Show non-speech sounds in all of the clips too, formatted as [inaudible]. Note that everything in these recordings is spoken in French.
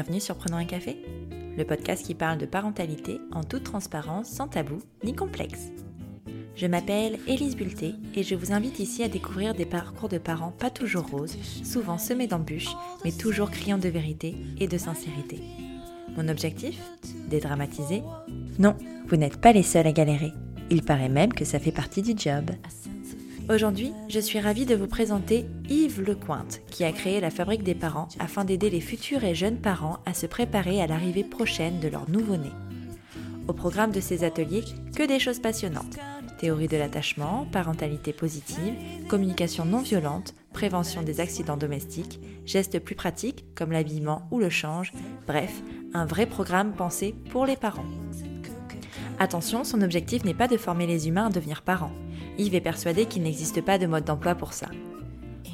Bienvenue sur Prenons un café, le podcast qui parle de parentalité en toute transparence, sans tabou ni complexe. Je m'appelle Élise Bulté et je vous invite ici à découvrir des parcours de parents pas toujours roses, souvent semés d'embûches, mais toujours criants de vérité et de sincérité. Mon objectif? Dédramatiser? Non, vous n'êtes pas les seuls à galérer. Il paraît même que ça fait partie du job. Aujourd'hui, je suis ravie de vous présenter Yves Lecointe, qui a créé la Fabrique des parents afin d'aider les futurs et jeunes parents à se préparer à l'arrivée prochaine de leur nouveau-né. Au programme de ces ateliers, que des choses passionnantes. Théorie de l'attachement, parentalité positive, communication non violente, prévention des accidents domestiques, gestes plus pratiques comme l'habillement ou le change, bref, un vrai programme pensé pour les parents. Attention, son objectif n'est pas de former les humains à devenir parents. Yves est persuadé qu'il n'existe pas de mode d'emploi pour ça.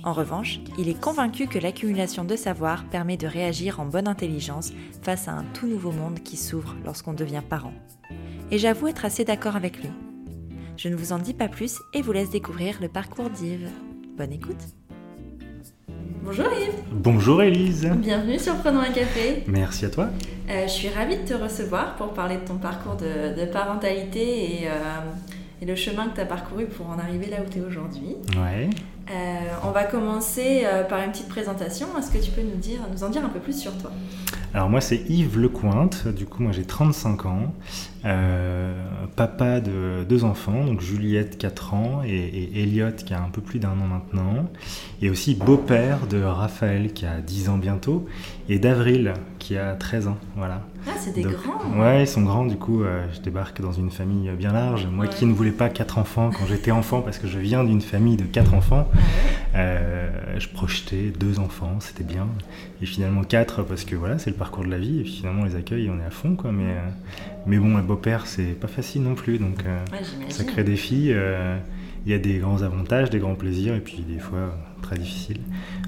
En revanche, il est convaincu que l'accumulation de savoir permet de réagir en bonne intelligence face à un tout nouveau monde qui s'ouvre lorsqu'on devient parent. Et j'avoue être assez d'accord avec lui. Je ne vous en dis pas plus et vous laisse découvrir le parcours d'Yves. Bonne écoute Bonjour Yves Bonjour Elise Bienvenue sur Prenons un café Merci à toi euh, Je suis ravie de te recevoir pour parler de ton parcours de, parentalité et... Euh, et le chemin que tu as parcouru pour en arriver là où tu es aujourd'hui. Ouais. Euh, on va commencer euh, par une petite présentation. Est-ce que tu peux nous, dire, nous en dire un peu plus sur toi? Alors moi c'est Yves Lecointe, du coup moi j'ai 35 ans, euh, papa de deux enfants, donc Juliette 4 ans et, et Elliot qui a un peu plus d'un an maintenant, et aussi beau-père de Raphaël qui a 10 ans bientôt, et d'Avril qui a 13 ans. Voilà. Ah, c'est des grands Ouais, ils sont grands, du coup, euh, je débarque dans une famille bien large. Moi qui ne voulais pas quatre enfants quand j'étais enfant, parce que je viens d'une famille de quatre enfants, euh, je projetais deux enfants, c'était bien. Et finalement quatre, parce que voilà, c'est le parcours de la vie, et finalement les accueils, on est à fond, quoi. Mais, euh, mais bon, un beau-père, c'est pas facile non plus, donc ça crée des filles. Il y a des grands avantages, des grands plaisirs, et puis des fois très difficile.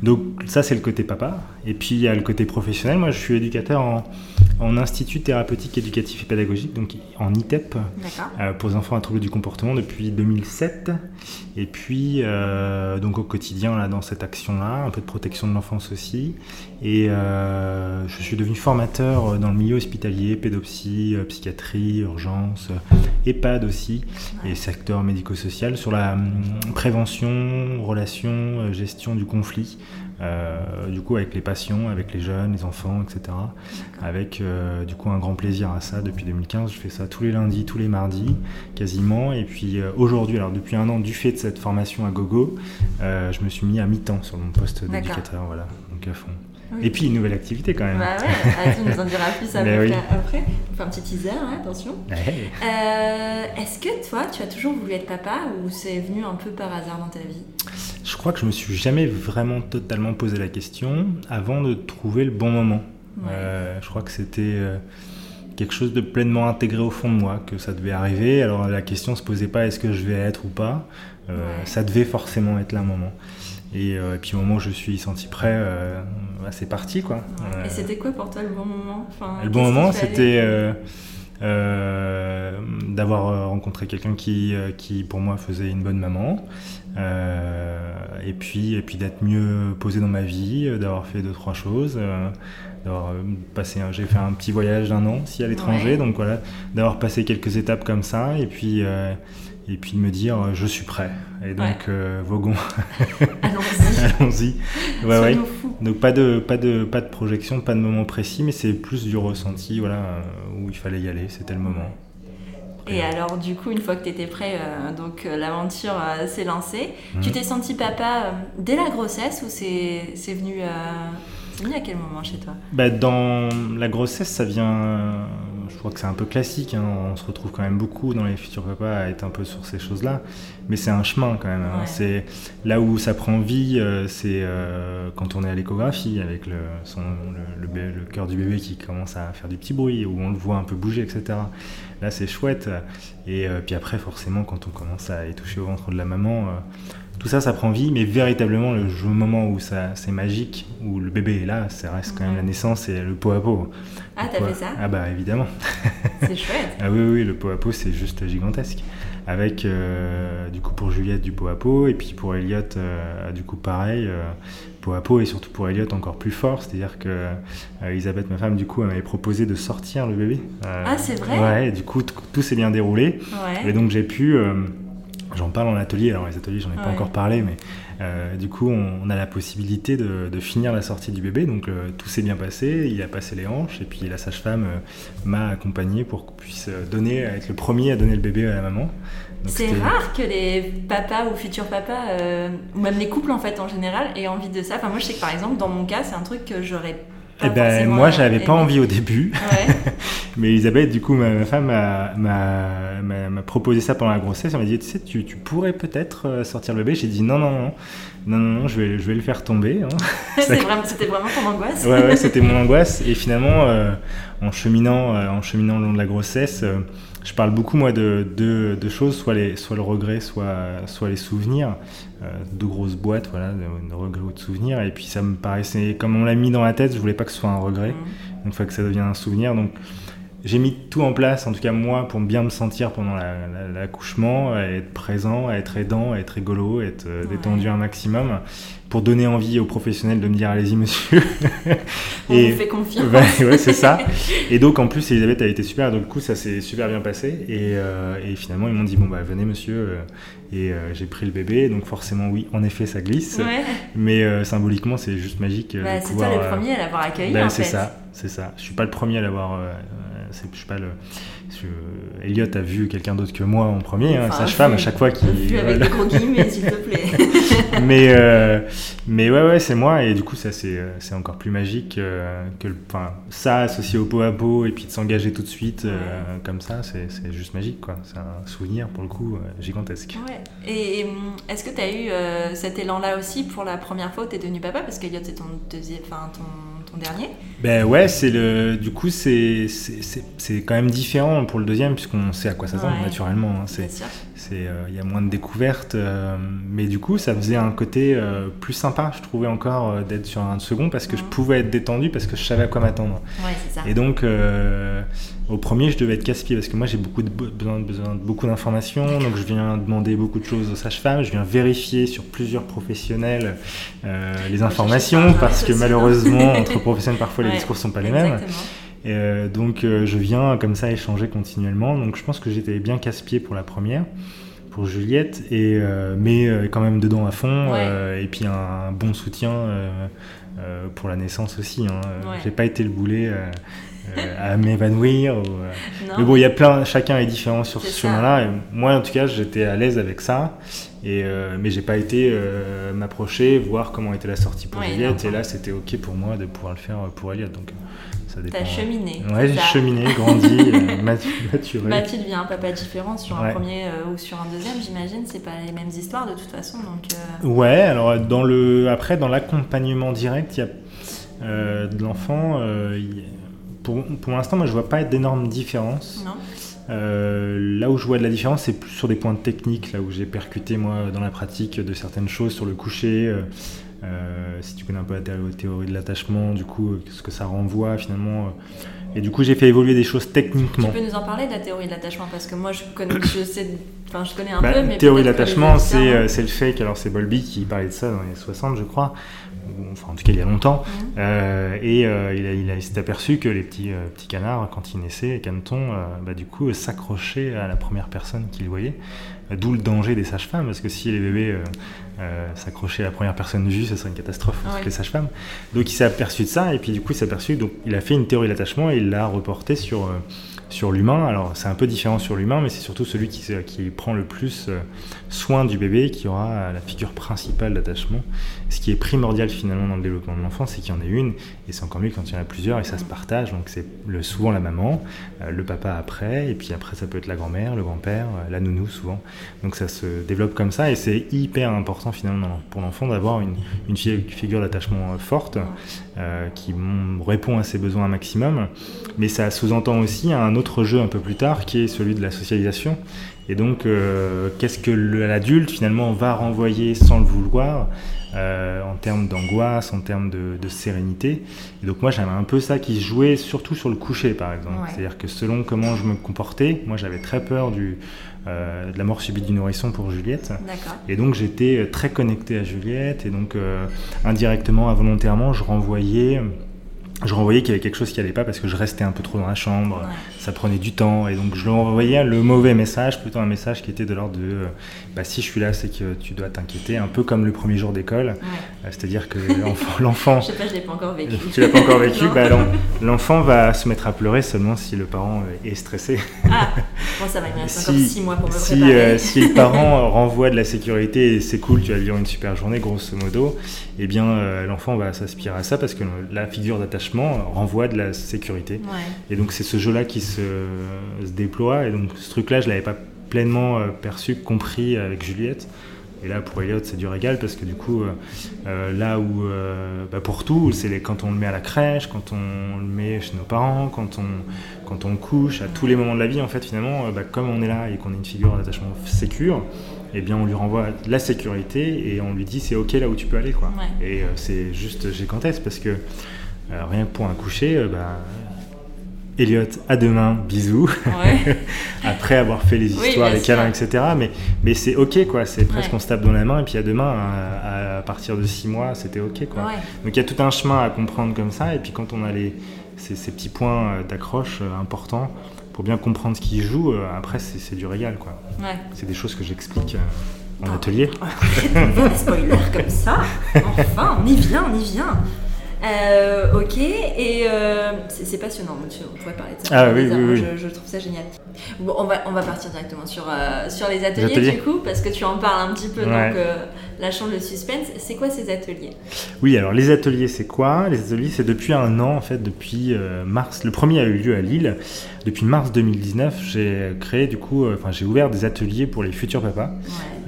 Donc ça c'est le côté papa. Et puis il y a le côté professionnel. Moi je suis éducateur en, en institut thérapeutique éducatif et pédagogique, donc en ITEP, euh, pour les enfants à troubles du comportement depuis 2007. Et puis euh, donc au quotidien là dans cette action-là, un peu de protection de l'enfance aussi. Et euh, je suis devenu formateur dans le milieu hospitalier, pédopsie, psychiatrie, urgence, EHPAD aussi, et secteur médico-social sur la hum, prévention, relation, gestion du conflit, euh, du coup avec les patients, avec les jeunes, les enfants, etc. Avec euh, du coup un grand plaisir à ça depuis 2015. Je fais ça tous les lundis, tous les mardis, quasiment. Et puis euh, aujourd'hui, alors depuis un an, du fait de cette formation à gogo, je me suis mis à mi-temps sur mon poste d'éducateur, voilà, donc à fond. Et puis une nouvelle activité quand même. Bah ouais, [laughs] tu nous en diras plus après. On fait un petit teaser, hein, attention. Est-ce que toi, tu as toujours voulu être papa ou c'est venu un peu par hasard dans ta vie? Je crois que je me suis jamais vraiment totalement posé la question avant de trouver le bon moment. Euh, je crois que c'était euh, quelque chose de pleinement intégré au fond de moi, que ça devait arriver. Alors la question se posait pas est-ce que je vais être ou pas? Euh, ça devait forcément être là un moment. Et, puis au moment où je suis senti prêt, bah, c'est parti quoi. Et c'était quoi pour toi le bon moment? Le bon moment, c'était d'avoir rencontré quelqu'un qui, qui, pour moi, faisait une bonne maman. Euh, et puis, et puis d'être mieux posé dans ma vie, euh, d'avoir fait deux trois choses, euh, d'avoir passé, j'ai fait un petit voyage d'un an aussi à l'étranger, donc voilà, d'avoir passé quelques étapes comme ça, et puis et puis de me dire je suis prêt. Et donc Vogon, [laughs] allons-y. allons-y. Ouais, ouais. Donc pas de pas de pas de projection, pas de moment précis, mais c'est plus du ressenti, voilà, où il fallait y aller, c'était le moment. Et alors, du coup, une fois que tu étais prêt, euh, donc euh, l'aventure euh, s'est lancée. Mhm. Tu t'es senti papa dès la grossesse ou c'est venu, venu à quel moment chez toi? Bah, Dans la grossesse, ça vient je crois que c'est un peu classique. Hein. On se retrouve quand même beaucoup dans les futurs papas à être un peu sur ces choses-là. Mais c'est un chemin quand même. Hein. C'est là où ça prend vie, euh, c'est euh, quand on est à l'échographie avec le, le, cœur du bébé qui commence à faire du petit bruit, où on le voit un peu bouger, etc. Là, c'est chouette. Et euh, puis après, forcément, quand on commence à y toucher au ventre de la maman tout ça, ça prend vie, mais véritablement, le moment où ça, c'est magique, où le bébé est là, ça reste quand même la naissance et le pot à pot. Ah, t'as fait ça Ah bah évidemment. [laughs] C'est chouette. ah oui, oui, le pot à pot, c'est juste gigantesque. Avec, euh, du coup, pour Juliette, du pot à pot, et puis pour Elliot, euh, du coup, pareil. Euh, peau à peau et surtout pour Elliot encore plus fort. C'est-à-dire que Elisabeth, ma femme, du coup, elle m'avait proposé de sortir le bébé. ah, c'est vrai Ouais, et du coup, tout s'est bien déroulé. Et donc, j'ai pu. J'en parle en atelier, alors les ateliers, j'en ai pas encore parlé, mais euh, du coup, on, a la possibilité de, finir la sortie du bébé. Donc, euh, tout s'est bien passé, il a passé les hanches, et puis la sage-femme euh, m'a accompagné pour qu'on puisse donner, être le premier à donner le bébé à la maman. C'est rare que les papas ou futurs papas, ou même les couples en fait en général, aient envie de ça. Enfin, moi, je sais que par exemple, dans mon cas, c'est un truc que j'aurais eh ben, moi, j'avais pas envie au début. [laughs] Mais Elisabeth, du coup, ma, femme m'a proposé ça pendant la grossesse. Elle m'a dit, tu sais, tu, pourrais peut-être euh, sortir le bébé. J'ai dit, non, non, non, non, non, non je, vais, je vais le faire tomber. Hein. [laughs] C'était vraiment, ton angoisse? Ouais, ouais c'était mon angoisse. Et finalement, euh, en, cheminant, euh, en cheminant le long de la grossesse, je parle beaucoup moi de deux choses, soit, les, soit le regret, soit, soit les souvenirs, euh, deux grosses boîtes, voilà, de, regrets ou de souvenirs. Et puis ça me paraissait, comme on l'a mis dans la tête, je voulais pas que ce soit un regret, mmh. une fois que ça devient un souvenir. Donc j'ai mis tout en place, en tout cas moi, pour bien me sentir pendant l'accouchement, être présent, être aidant, être rigolo, être euh, détendu un maximum pour donner envie aux professionnels de me dire allez-y monsieur. [laughs] On et, vous fait confiance. ouais, c'est ça. Et donc en plus Elisabeth a été super, donc du coup ça s'est super bien passé et, euh, et finalement ils m'ont dit bon bah venez monsieur euh, et euh, j'ai pris le bébé donc forcément oui en effet ça glisse, mais symboliquement c'est juste magique. Bah, c'est toi le premier à l'avoir accueilli ben, C'est ça, c'est ça. Je suis pas le premier à l'avoir, je suis pas le Elliot a vu quelqu'un d'autre que moi en premier, hein, sage-femme à chaque fois qui. Vu avec des gros guillemets, s'il te plaît. [laughs] mais, euh, mais ouais, ouais, c'est moi, et du coup, ça, c'est, euh, c'est encore plus magique euh, que enfin, ça associé au pot à pot, et puis de s'engager tout de suite comme ça, c'est, c'est juste magique, quoi. C'est un souvenir, pour le coup, gigantesque. Ouais. Et, est-ce que tu as eu cet élan-là aussi pour la première fois où tu es devenu papa? Parce qu'Elliot, c'est ton deuxième. Enfin, ton dernier Ben ouais, c'est le, du coup, c'est, c'est, quand même différent pour le deuxième, puisqu'on sait à quoi ça tend naturellement. Hein. C'est, euh, il y a moins de découvertes, euh, mais du coup, ça faisait un côté euh, plus sympa, je trouvais encore, d'être sur un second, parce que je pouvais être détendu, parce que je savais à quoi m'attendre. Ouais, ça. Et donc, au premier, je devais être casse-pied parce que moi j'ai beaucoup de besoin, besoin de beaucoup d'informations, donc je viens demander beaucoup de choses aux sages-femmes, je viens vérifier sur plusieurs professionnels euh, les informations parce que malheureusement entre [laughs] professionnels parfois les discours sont pas les mêmes. Euh, donc euh, je viens comme ça échanger continuellement. Donc je pense que j'étais bien casse-pied pour la première, pour Juliette, et mais quand même dedans à fond, et puis un, bon soutien pour la naissance aussi. Hein. J'ai pas été le boulet. Euh, à m'évanouir. Euh, mais bon, il y a plein, chacun est différent sur ce chemin-là. Moi, en tout cas, j'étais à l'aise avec ça. Et, euh, mais j'ai pas été m'approcher, voir comment était la sortie pour Juliette. Et là, c'était OK pour moi de pouvoir le faire pour Elliot. Donc, ça dépend. T'as cheminé. Ouais, j'ai cheminé, [laughs] grandi, maturé. Bah, tu deviens un papa différent sur un premier ou sur un deuxième, j'imagine. C'est pas les mêmes histoires de toute façon. Donc, Ouais, alors dans le, après, dans l'accompagnement direct, il y a de l'enfant pour, l'instant, moi, je vois pas d'énormes différences. Euh, là où je vois de la différence, c'est plus sur des points techniques, là où j'ai percuté, moi, dans la pratique de certaines choses sur le coucher. Euh, euh, si tu connais un peu la théorie de l'attachement, du coup, ce que ça renvoie finalement. et du coup, j'ai fait évoluer des choses techniquement. Tu peux nous en parler de la théorie de l'attachement Parce que moi, je connais, je sais, enfin, je connais un bah, peu. Mais théorie de l'attachement, c'est le fait alors c'est Bolby qui parlait de ça dans les 60, je crois, enfin en tout cas il y a longtemps, mmh. euh, et euh, il, a, s'est aperçu que les petits, euh, petits canards, quand ils naissaient, canetons, bah, du coup s'accrochaient à la première personne qu'ils voyaient, d'où le danger des sages-femmes, parce que si les bébés s'accrochaient à la première personne vue, ce serait une catastrophe pour les sages-femmes. Donc il s'est aperçu de ça, et puis du coup il s'est aperçu, donc il a fait une théorie d'attachement et il l'a reporté sur sur l'humain. Alors c'est un peu différent sur l'humain, mais c'est surtout celui qui, qui, prend le plus soin du bébé qui aura la figure principale d'attachement. Ce qui est primordial finalement dans le développement de l'enfant, c'est qu'il y en ait une, et c'est encore mieux quand il y en a plusieurs, et ça se partage. Donc c'est le, souvent la maman, euh, le papa après, et puis après ça peut être la grand-mère, le grand-père, euh, la nounou souvent. Donc ça se développe comme ça, et c'est hyper important finalement pour l'enfant d'avoir une, une, figure d'attachement forte qui répond à ses besoins un maximum. Mais ça sous-entend aussi un autre jeu un peu plus tard qui est celui de la socialisation. Et donc, euh, qu'est-ce que l'adulte finalement va renvoyer sans le vouloir euh, en termes d'angoisse, en termes de, sérénité. Et donc moi j'avais un peu ça qui se jouait surtout sur le coucher par exemple. C'est-à-dire que selon comment je me comportais, moi j'avais très peur du, de la mort subite du nourrisson pour Juliette. Et donc j'étais très connecté à Juliette et donc indirectement, involontairement, je renvoyais je renvoyais qu'il y avait quelque chose qui allait pas parce que je restais un peu trop dans la chambre, ça prenait du temps et donc je lui envoyais le mauvais message, plutôt un message qui était de l'ordre de euh, bah, si je suis là, c'est que tu dois t'inquiéter, un peu comme le premier jour d'école, euh, c'est-à-dire que [laughs] l'enfant. je sais pas, je l'ai pas encore vécu. tu l'as pas encore vécu, [laughs] bah, l'enfant va se mettre à pleurer seulement si le parent est stressé. Ah, bon, ça va, il me reste encore 6 mois pour me si, préparer. Euh, si le parent [laughs] renvoie de la sécurité et c'est cool, tu vas vivre une super journée, grosso modo, eh bien l'enfant va s'aspirer à ça parce que la figure d'attachement renvoie de la sécurité. Et donc c'est ce jeu-là qui se, déploie. Et donc ce truc-là, je l'avais pas pleinement euh, perçu, compris avec Juliette. Et là, pour Elliot, c'est du régal parce que du coup, euh, euh, là où, bah, pour tout, c'est quand on le met à la crèche, quand on le met chez nos parents, quand on, quand on le couche, à tous les moments de la vie, en fait, finalement, bah, comme on est là et qu'on est une figure d'attachement sécure, eh bien, on lui renvoie la sécurité et on lui dit c'est ok là où tu peux aller, quoi. Et c'est juste gigantesque parce que rien que pour un coucher, euh, bah, Elliot, à demain, bisous. [laughs] Après avoir fait les histoires, les câlins, etc. Mais, mais c'est ok, quoi. C'est presque on se tape dans la main et puis à demain, à, partir de six mois, c'était ok, quoi. Donc il y a tout un chemin à comprendre comme ça. Et puis quand on a les, ces, petits points euh, d'accroche euh, importants pour bien comprendre ce qu'il joue, après c'est du régal, quoi. C'est des choses que j'explique en atelier. [laughs] des spoilers comme ça. Enfin, on y vient, on y vient. Euh, ok, et euh, c'est passionnant, on pourrait parler de ça. Ah, oui, oui, Je, trouve ça génial. Bon, on, va, on va partir directement sur, euh, sur les, ateliers, du coup, parce que tu en parles un petit peu, donc la chambre de suspense. C'est quoi ces ateliers? Oui, alors les ateliers, c'est quoi? Les ateliers, c'est depuis un an, en fait, depuis mars. Le premier a eu lieu à Lille. Depuis mars 2019, j'ai créé, du coup, enfin, j'ai ouvert des ateliers pour les futurs papas.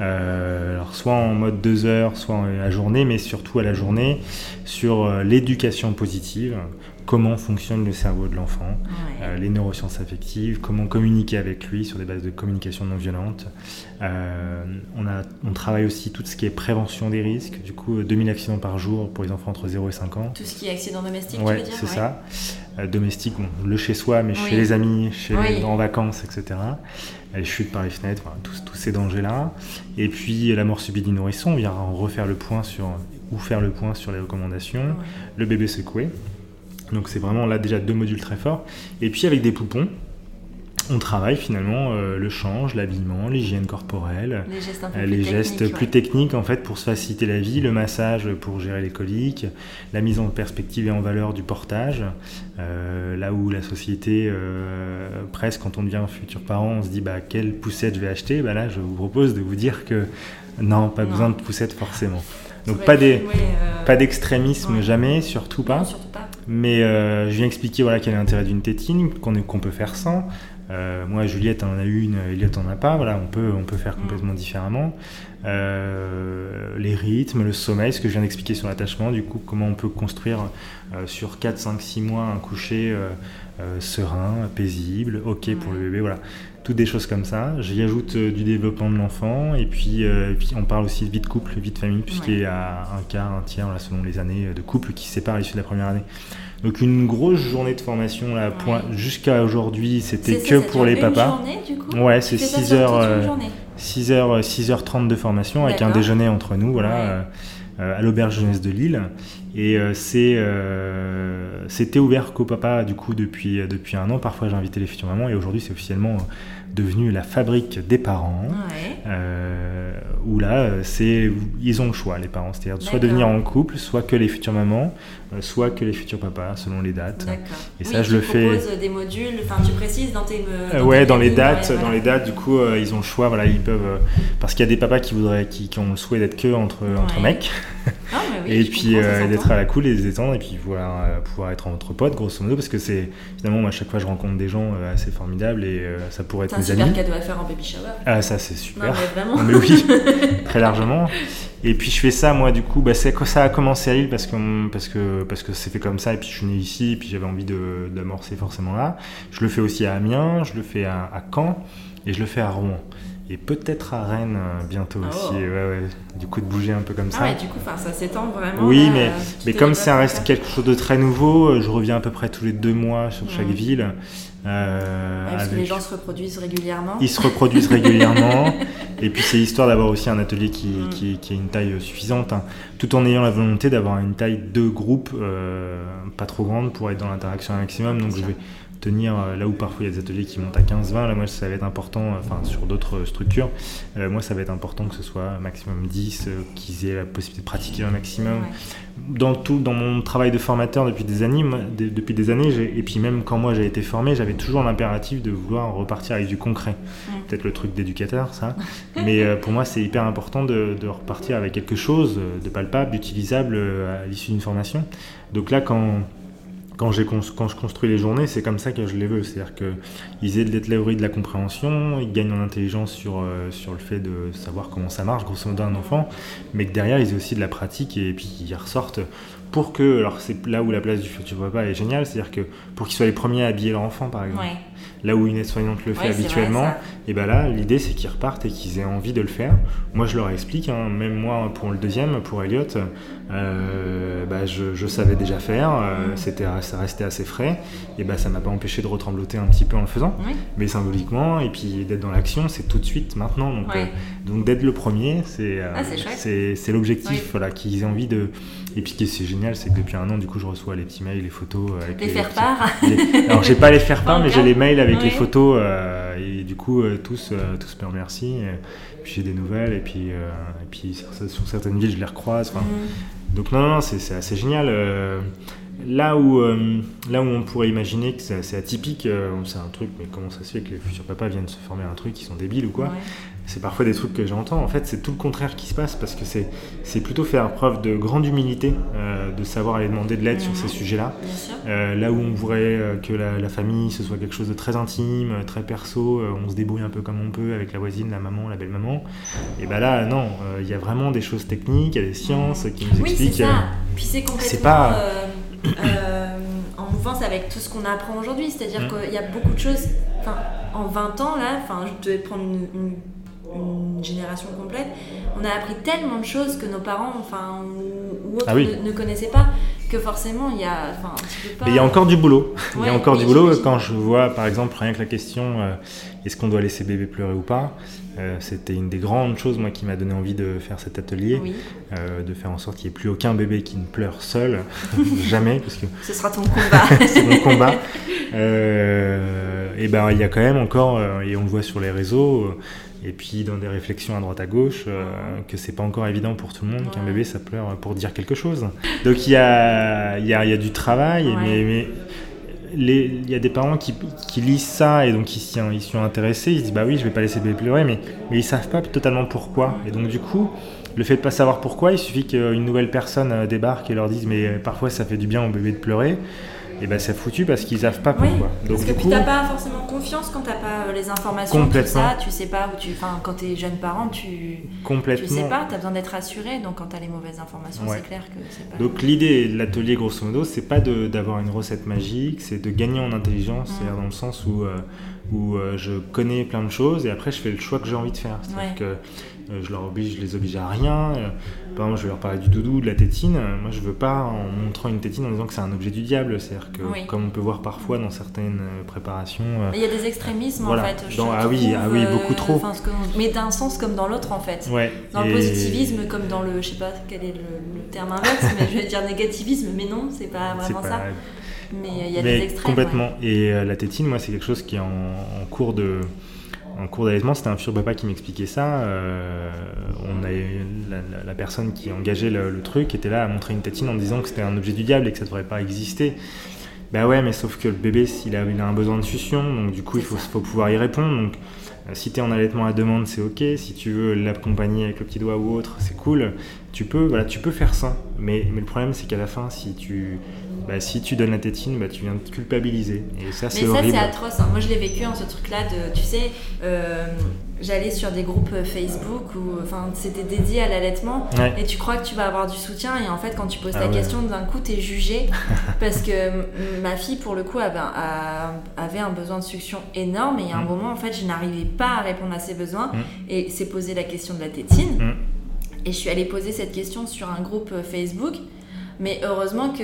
Alors, soit en mode deux heures, soit à la journée, mais surtout à la journée, sur les l'éducation positive, comment fonctionne le cerveau de l'enfant, euh, les neurosciences affectives, comment communiquer avec lui sur des bases de communication non violente. Euh, on, a, on travaille aussi tout ce qui est prévention des risques, du coup 2000 accidents par jour pour les enfants entre 0 et 5 ans. Tout ce qui est accident domestique, ouais, c'est ça. Domestique, le chez soi, mais chez les amis, chez en vacances, etc. Les chutes par les fenêtres, tous, tous ces dangers-là. Et puis la mort subite du nourrisson, on vient refaire le point sur ou faire le point sur les recommandations, le bébé secoué. Donc c'est vraiment là déjà deux modules très forts. Et puis avec des poupons, on travaille finalement euh, le change, l'habillement, l'hygiène corporelle, les gestes, euh, les plus, gestes techniques, plus techniques en fait pour se faciliter la vie, le massage pour gérer les coliques, la mise en perspective et en valeur du portage. Euh, là où la société, presque quand on devient futur parent, on se dit bah quelle poussette je vais acheter, bah là je vous propose de vous dire que non, pas besoin de poussette forcément. Donc pas des, euh, pas d'extrémisme jamais, surtout pas. Mais euh, je viens expliquer voilà quel est l'intérêt d'une tétine, qu'on qu'on peut faire sans. Euh, moi, Juliette en a une, Elliot en a pas. Voilà, on peut, on peut faire mm. complètement différemment. les rythmes, le sommeil, ce que je viens d'expliquer sur l'attachement, du coup, comment on peut construire sur 4, 5, 6 mois un coucher serein, paisible, ok pour le bébé. Voilà, toutes des choses comme ça. J'y ajoute euh, du développement de l'enfant et puis, euh, puis, on parle aussi de vie de couple, vie de famille, puisqu'il y a un quart, un tiers, selon les années de couple qui séparent l'issue de la première année. Donc une grosse journée de formation là, jusqu'à aujourd'hui, c'était que pour les papas. Journée, du coup ouais, c'est 6 heures, 6 heures, 6h30 de formation avec un déjeuner entre nous, voilà, euh, à l'auberge jeunesse de Lille. Et c'est, c'était ouvert qu'aux papas du coup depuis, depuis un an. Parfois j'ai invité les futures mamans et aujourd'hui c'est officiellement devenu la fabrique des parents, euh, où là, c'est, ils ont le choix, les parents, c'est-à-dire soit devenir en couple, soit que les futures mamans, euh, soit que les futurs papas, selon les dates. Et ça, je le fais. des modules, enfin, tu précises dans tes. Dans ouais, dans les dates, dans les dates, du coup, euh, ils ont le choix, voilà, ils peuvent, parce qu'il y a des papas qui voudraient, qui, qui ont le souhait d'être que entre, entre mecs. Ah, et puis d'être à la cool et se détendre et puis pouvoir, pouvoir être entre potes grosso modo parce que c'est finalement à chaque fois je rencontre des gens assez formidables et ça pourrait être c'est un super cadeau à faire en baby shower. Ah, ça, c'est super. Non, mais vraiment. mais oui, [laughs] très largement. Et puis je fais ça, moi, du coup, bah, ça a commencé à Lille parce que parce que parce que c'est fait comme ça. Et puis je suis né ici, et puis j'avais envie d'amorcer forcément là. Je le fais aussi à Amiens, je le fais à, Caen, et je le fais à Rouen. Et peut-être à Rennes euh, bientôt Oh. aussi. Ouais, ouais. Du coup, de bouger un peu comme Ah ça. ouais, du coup, ça s'étend vraiment. Oui, là, mais, comme ça reste quelque chose de très nouveau, euh, je reviens à peu près tous les deux mois sur chaque ville. euh, Ouais, parce que les gens se reproduisent régulièrement. Ils se reproduisent [laughs] régulièrement. Et puis c'est histoire d'avoir aussi un atelier qui, Mm. qui, qui a une taille suffisante, hein, tout en ayant la volonté d'avoir une taille de groupe euh, pas trop grande pour être dans l'interaction un maximum. Donc je vais tenir euh, là où parfois il y a des ateliers qui montent à 15-20, là moi ça va être important, euh, enfin sur d'autres structures, euh, moi ça va être important que ce soit maximum 10, euh, qu'ils aient la possibilité de pratiquer un maximum. Ouais. dans tout dans mon travail de formateur depuis des années de- depuis des années et puis même quand moi j'ai été formé j'avais toujours l'impératif de vouloir repartir avec du concret. Peut-être le truc d'éducateur ça. [laughs] Mais euh, pour moi c'est hyper important de, de repartir avec quelque chose de palpable d'utilisable à l'issue d'une formation. Donc là quand quand, je construis les journées, c'est comme ça que je les veux. C'est-à-dire qu'ils aient de la de la compréhension, ils gagnent en intelligence sur, euh, sur le fait de savoir comment ça marche, grosso modo, un enfant, mais que derrière, ils aient aussi de la pratique et puis ils ressortent pour que, alors c'est là où la place du futur papa est géniale, c'est-à-dire que pour qu'ils soient les premiers à habiller leur enfant, par exemple. Là où une aide-soignante le fait Ouais, c'est vrai, habituellement, et ben là, l'idée c'est qu'ils repartent et qu'ils aient envie de le faire. Moi, je leur explique, hein, même moi pour le deuxième, pour Elliot, euh, bah, je, je savais déjà faire, euh, Mhm. c'était, ça restait assez frais, et ben ça m'a pas empêché de retrembloter un petit peu en le faisant, Oui. mais symboliquement, et puis d'être dans l'action, c'est tout de suite maintenant. Donc, Ouais. euh, donc d'être le premier, c'est, euh, Ah, c'est c'est, c'est l'objectif, Oui. voilà, qu'ils aient envie de. Et puis ce qui est génial, c'est que depuis un an, du coup, je reçois les petits mails, les photos. Avec Les faire petits- part. [laughs] les- Alors j'ai pas les faire part, mais j'ai les mails avec les Ouais. photos euh, et du coup euh, tous euh, tous me remercient. Et puis j'ai des nouvelles et puis et puis sur, sur certaines villes je les recroise. Mm. Donc non non, c'est c'est assez génial. là où là où on pourrait imaginer que c'est atypique, c'est un truc. Mais comment ça se fait que les futurs papas viennent se former à un truc qui sont débiles ou quoi Ouais. C'est parfois des trucs que j'entends. En fait, c'est tout le contraire qui se passe parce que c'est c'est plutôt faire preuve de grande humilité, euh, de savoir aller demander de l'aide sur Mhm. ces sujets-là. Bien sûr. Euh, là où on voudrait euh, que la, la famille ce soit quelque chose de très intime, très perso, on se débrouille un peu comme on peut avec la voisine, la maman, la belle-maman. Et ben là, non, euh, il y a vraiment des choses techniques, il y a des sciences qui nous Oui, c'est expliquent. ça. Puis c'est complètement c'est pas- en mouvance avec tout ce qu'on apprend aujourd'hui. C'est-à-dire Mm. qu'il y a beaucoup de choses. Enfin, en 20 ans, là, enfin, je devais prendre une, une- une génération complète. On a appris tellement de choses que nos parents, enfin, ou, ou autres Ah oui. ne, ne connaissaient pas, que forcément, il y a. Enfin, pas. Mais il y a encore du boulot. il y a encore du boulot quand je vois, par exemple, rien que la question euh, est-ce qu'on doit laisser bébé pleurer ou pas Euh, C'était une des grandes choses, moi, qui m'a donné envie de faire cet atelier, Oui, euh, de faire en sorte qu'il n'y ait plus aucun bébé qui ne pleure seul, [laughs] jamais, parce que ce sera ton combat. [laughs] c'est mon combat. Et ben il y a quand même encore, et on le voit sur les réseaux, et puis dans des réflexions à droite à gauche, euh, que c'est pas encore évident pour tout le monde qu'un bébé ça pleure pour dire quelque chose. Donc il y a, y, a, y a du travail, Ouais. mais, il y a des parents qui, qui lisent ça et donc ils s'y sont intéressés, ils se disent bah oui je vais pas laisser bébé pleurer, mais, mais ils savent pas totalement pourquoi. Et donc du coup, le fait de pas savoir pourquoi, il suffit qu'une nouvelle personne euh, débarque et leur dise mais euh, parfois ça fait du bien au bébé de pleurer. Et ben c'est foutu parce qu'ils savent pas Oui, pourquoi. Donc Parce que puis coup, t'as pas forcément confiance quand t'as pas euh, les informations, tout Complètement. ça, tu sais pas où tu. Enfin, quand t'es jeune parent, tu. Tu complètement. sais pas, t'as besoin d'être assuré, donc quand t'as les mauvaises informations, Ouais. c'est clair que c'est pas. Donc l'idée de l'atelier, grosso modo, c'est pas d'avoir une recette magique, c'est de gagner en intelligence, Mm. c'est-à-dire dans le sens où, euh, où euh, je connais plein de choses et après je fais le choix que j'ai envie de faire. C'est-à-dire Ouais. que euh, je leur oblige, je les oblige à rien. Par exemple, je vais leur parler du doudou, de la tétine. Moi, je veux pas en montrant une tétine en disant que c'est un objet du diable. C'est-à-dire que, Oui. comme on peut voir parfois dans certaines euh, préparations, euh, il y a des extrémismes Voilà. en fait. je Dans- ah trouve, oui, ah oui, euh, beaucoup trop. enfin, ce que- mais d'un sens comme dans l'autre en fait. ouais. Dans le positivisme comme dans le, je sais pas quel est le, le terme inverse, [laughs] mais je vais dire négativisme, mais non, c'est pas vraiment pas- ça. Mais il y a Mais des extrêmes. complètement. Et euh, la tétine, moi, c'est quelque chose qui est en, en cours de en cours d'allaitement. C'était un futur papa qui m'expliquait ça. Euh, on a la, la- la personne qui engageait le, le truc était là à montrer une tétine en disant que c'était un objet du diable et que ça devrait pas exister. Bah ouais, mais sauf que le bébé, s'il a, il a un besoin de succion, donc du coup, il faut, pouvoir y répondre. Donc, euh, si tu es en allaitement à demande, c'est ok. Si tu veux l'accompagner avec le petit doigt ou autre, c'est cool. Tu peux, voilà, tu peux faire ça. Mais, mais le problème, c'est qu'à la fin, si tu, bah, si tu donnes la tétine, bah, tu viens de culpabiliser. Et ça, c'est Mais ça, horrible. c'est atroce. hein. Moi, je l'ai vécu, en ce truc-là de, tu sais, euh, j'allais sur des groupes Facebook où enfin, c'était dédié à l'allaitement Ouais. et tu crois que tu vas avoir du soutien et en fait quand tu poses Ah ta ouais. question d'un coup t'es jugé [laughs] parce que ma fille pour le coup avait un, a- avait un besoin de succion énorme et il y a un Mm. moment en fait je n'arrivais pas à répondre à ses besoins Mm. et c'est posé la question de la tétine Mm. et je suis allée poser cette question sur un groupe euh, Facebook mais heureusement que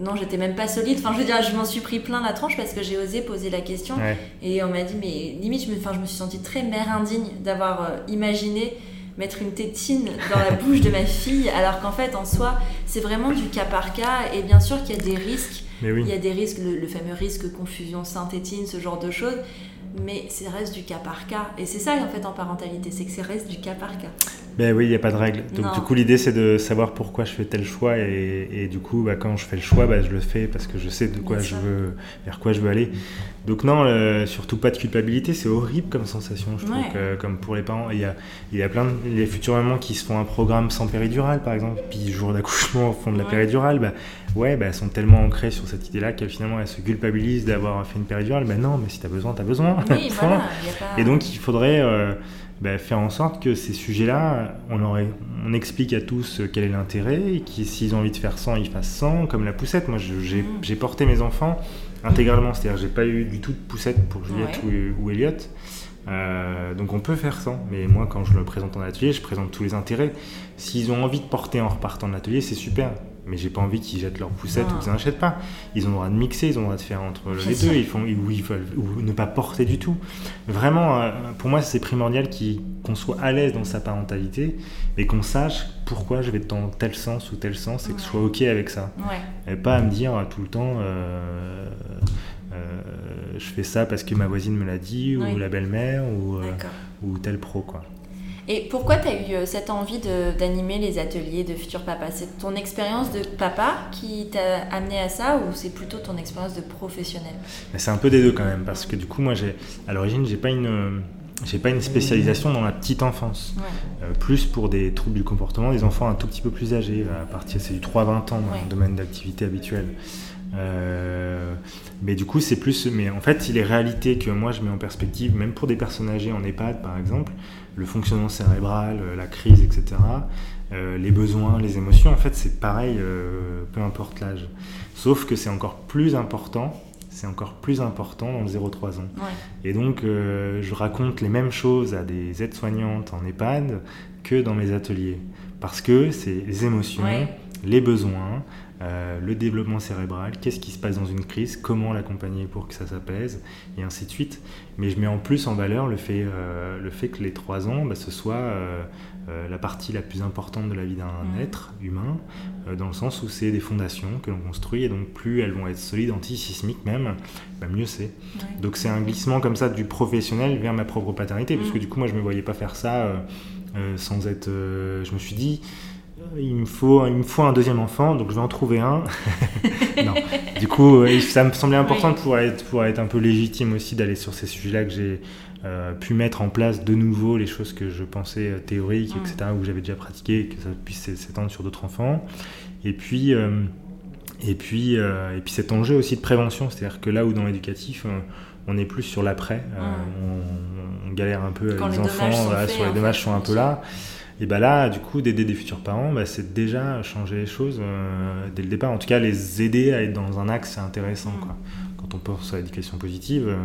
non j'étais même pas solide enfin je veux dire je m'en suis pris plein la tranche parce que j'ai osé poser la question Ouais. et on m'a dit, mais limite, je me, enfin, je me suis sentie très mère indigne d'avoir euh, imaginé mettre une tétine dans la bouche de ma fille, alors qu'en fait, en soi, c'est vraiment du cas par cas. Et bien sûr qu'il y a des risques. Oui. Il y a des risques, le, le fameux risque confusion sein-tétine, ce genre de choses. Mais ça reste du cas par cas. Et c'est ça, en fait, en parentalité, c'est que ça reste du cas par cas. Ben oui, il n'y a pas de règle. Donc Non. du coup, l'idée, c'est de savoir pourquoi je fais tel choix. Et, et du coup, bah, quand je fais le choix, bah, je le fais parce que je sais de quoi je veux, vers quoi je veux aller. Donc non, euh, surtout pas de culpabilité. C'est horrible comme sensation, je trouve, Ouais. que- comme pour les parents. Il y a, y a plein de les futures mamans qui se font un programme sans péridurale, par exemple, puis jour d'accouchement font de la Ouais. péridurale. Bah, ouais, bah, elles sont tellement ancrées sur cette idée-là qu'elles finalement elles se culpabilisent d'avoir fait une péridurale. Ben non, mais si t'as besoin, t'as besoin. Oui, [laughs] voilà. pas- Et donc, il faudrait euh, bah, faire en sorte que ces sujets-là, on, aurait, on explique à tous euh, quel est l'intérêt, et qu'ils, s'ils ont envie de faire 100, ils fassent 100, comme la poussette. Moi, je- j'ai, Mm. j'ai porté mes enfants intégralement, c'est-à-dire j'ai pas eu du tout de poussette pour Juliette ou, ou Elliot. Euh, donc on peut faire 100, mais moi quand je le présente en atelier, je présente tous les intérêts. S'ils ont envie de porter en repartant de l'atelier, c'est super. Mais j'ai pas envie qu'ils jettent leur poussette Non. ou qu'ils en achètent pas. Ils ont le droit de mixer, ils ont le droit de faire entre les deux. Ils font, ou ils veulent ou ne pas porter du tout. Vraiment, euh, pour moi, c'est primordial qu'on soit à l'aise dans sa parentalité, mais qu'on sache pourquoi je vais dans tel sens ou tel sens et que je sois ok avec ça. Ouais. Et pas à me dire euh, tout le temps, euh, euh, je fais ça parce que ma voisine me l'a dit, ou la belle-mère, ou, euh, ou tel pro, quoi. Et pourquoi tu as eu euh, cette envie de- d'animer les ateliers de Futur Papa? C'est ton expérience de papa qui t'a amené à ça ou c'est plutôt ton expérience de professionnel? C'est un peu des deux quand même, parce que du coup, moi, j'ai, à l'origine, j'ai pas une, euh, j'ai pas une spécialisation dans la petite enfance. Ouais. Euh, plus pour des troubles du comportement, des enfants un tout petit peu plus âgés, à partir c'est du 3-20 ans dans Ouais. le domaine d'activité habituelle. Euh, mais du coup, c'est plus. Mais en fait, les réalités que moi je mets en perspective, même pour des personnes âgées en EHPAD par exemple, le fonctionnement cérébral, euh, la crise, etc., euh, les besoins, les émotions, en fait, c'est pareil, euh, peu importe l'âge. Sauf que c'est encore plus important. C'est encore plus important dans le 0-3 ans. Ouais. Et donc, euh, je raconte les mêmes choses à des aides-soignantes en EHPAD que dans mes ateliers. Parce que c'est les émotions, Ouais. les besoins, euh, le développement cérébral, qu'est-ce qui se passe dans une crise, comment l'accompagner pour que ça s'apaise, et ainsi de suite. Mais je mets en plus en valeur le fait, euh, le fait que les trois ans, bah, ce soit euh, la partie la plus importante de la vie d'un Mhm. être humain, dans le sens où c'est des fondations que l'on construit, et donc plus elles vont être solides, antisismiques même, bah, mieux c'est. Ouais. Donc c'est un glissement comme ça du professionnel vers ma propre paternité, parce que du coup moi je me voyais pas faire ça sans être... je me suis dit, il me, faut, il me faut un deuxième enfant, donc je vais en trouver un. [laughs] non. Du coup, euh, ça me semblait important Oui. de pouvoir être, pouvoir être un peu légitime aussi d'aller sur ces sujets-là que j'ai euh, pu mettre en place de nouveau les choses que je pensais euh, théoriques, Mm. etc., où j'avais déjà pratiqué et que ça puisse s'é- s'étendre sur d'autres enfants. Et puis... euh, et puis, euh, et puis cet enjeu aussi de prévention, c'est-à-dire que là où dans l'éducatif, euh, on est plus sur l'après, euh, on, on galère un peu avec Quand les les enfants, voilà, sur les dommages sont un peu là. Et bah là, du coup, d'aider des futurs parents, bah, c'est déjà changer les choses euh, dès le départ. En tout cas, les aider à être dans un axe intéressant. Mm. Quoi. Quand on pense à l'éducation positive, euh,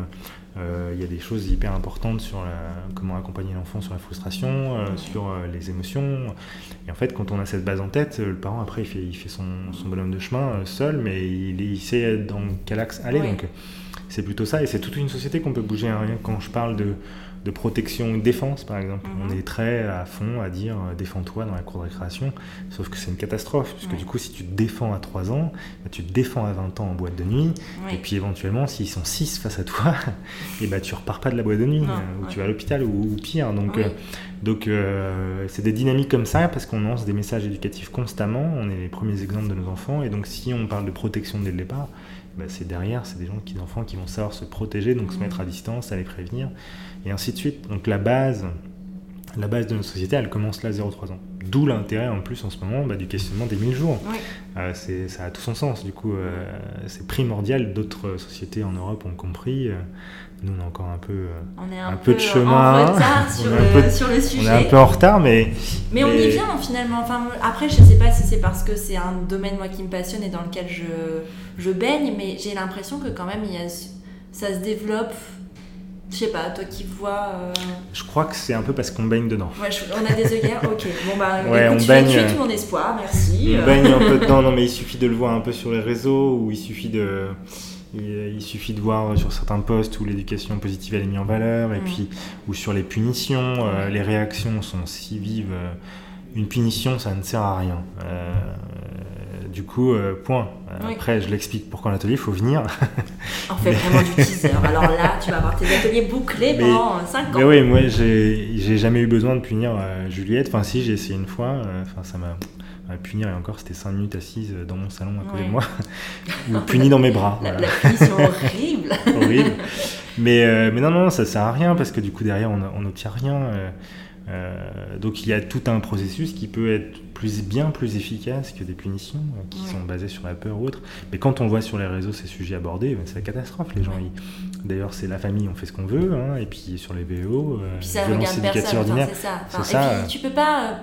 euh, il y a des choses hyper importantes sur la- comment accompagner l'enfant sur la frustration, euh, sur les émotions. Et en fait, quand on a cette base en tête, le parent, après, il fait, il fait son, son bonhomme de chemin seul, mais il, il sait dans quel axe aller. Oui. Donc, c'est plutôt ça. Et c'est toute une société qu'on peut bouger. hein. Quand je parle de, de protection défense, par exemple, on est très à fond à dire euh, défends-toi dans la cour de récréation. Sauf que c'est une catastrophe. Puisque Ouais. du coup, si tu te défends à 3 ans, bah, tu te défends à 20 ans en boîte de nuit. Et puis éventuellement, s'ils sont 6 face à toi, [laughs] et bah, tu repars pas de la boîte de nuit, Non, euh, ou ouais. tu vas à l'hôpital, ou, ou pire. Donc, Oui. euh, donc euh, c'est des dynamiques comme ça, parce qu'on lance des messages éducatifs constamment, on est les premiers exemples de nos enfants, et donc si on parle de protection dès le départ, bah, c'est derrière, c'est des gens qui, des enfants qui vont savoir se protéger, donc se mettre à distance, les prévenir, et ainsi de suite. Donc la base, la base de notre société, elle commence là à 0-3 ans. d'où l'intérêt en plus en ce moment bah, du questionnement des 1000 jours. Oui. Euh, c'est- ça a tout son sens, du coup, euh, c'est primordial. D'autres sociétés en Europe ont compris. euh, nous, on a encore un peu, On est un, Un peu de en chemin. retard [laughs] On sur, est un le, peu- sur le on sujet. est un peu en retard, mais Mais on y vient finalement. Enfin, après, je sais pas si c'est parce que c'est un domaine moi qui me passionne et dans lequel je, je baigne, mais j'ai l'impression que quand même il y a, ça se développe. Je sais pas, toi qui vois. euh, je crois que c'est un peu parce qu'on baigne dedans. ouais, je- on a des œillères. Ok. Bon bah, [laughs] Ouais, écoute, on tu, baigne, tu es euh, tout mon espoir. Merci. On Euh, baigne un peu [laughs] dedans, non mais il suffit de le voir un peu sur les réseaux ou il suffit de, il, il suffit de voir sur certains posts où l'éducation positive elle est mise en valeur et Mm. puis ou sur les punitions, euh, Ouais. les réactions sont si vives. Une punition ça ne sert à rien. Euh, du coup, euh, point. Euh, Oui. Après, je l'explique pourquoi l'atelier, il faut venir. [laughs] On fait vraiment du teaser. Alors là, tu vas avoir tes ateliers bouclés pendant 5 ans. Mais oui, moi j'ai jamais eu besoin de punir euh, Juliette. Enfin, si, j'ai essayé une fois. euh, Enfin, ça m'a. punir et encore, c'était 5 minutes assise dans mon salon à côté Ouais. de moi. [laughs] Ou puni dans mes bras. La, voilà. la punition horrible. [laughs] horrible. Mais, euh, mais non, non, ça sert à rien parce que du coup, derrière, on n'obtient rien. Euh, donc, il y a tout un processus qui peut être plus, bien plus efficace que des punitions euh, qui Ouais. sont basées sur la peur ou autre. Mais quand on voit sur les réseaux ces sujets abordés, ben, c'est la catastrophe. Les gens, ils- d'ailleurs, c'est la famille, on fait ce qu'on veut. hein, et puis sur les VO, euh, Puis ça violence éducative enfin, ça. Enfin, C'est ça, et puis tu peux pas. euh,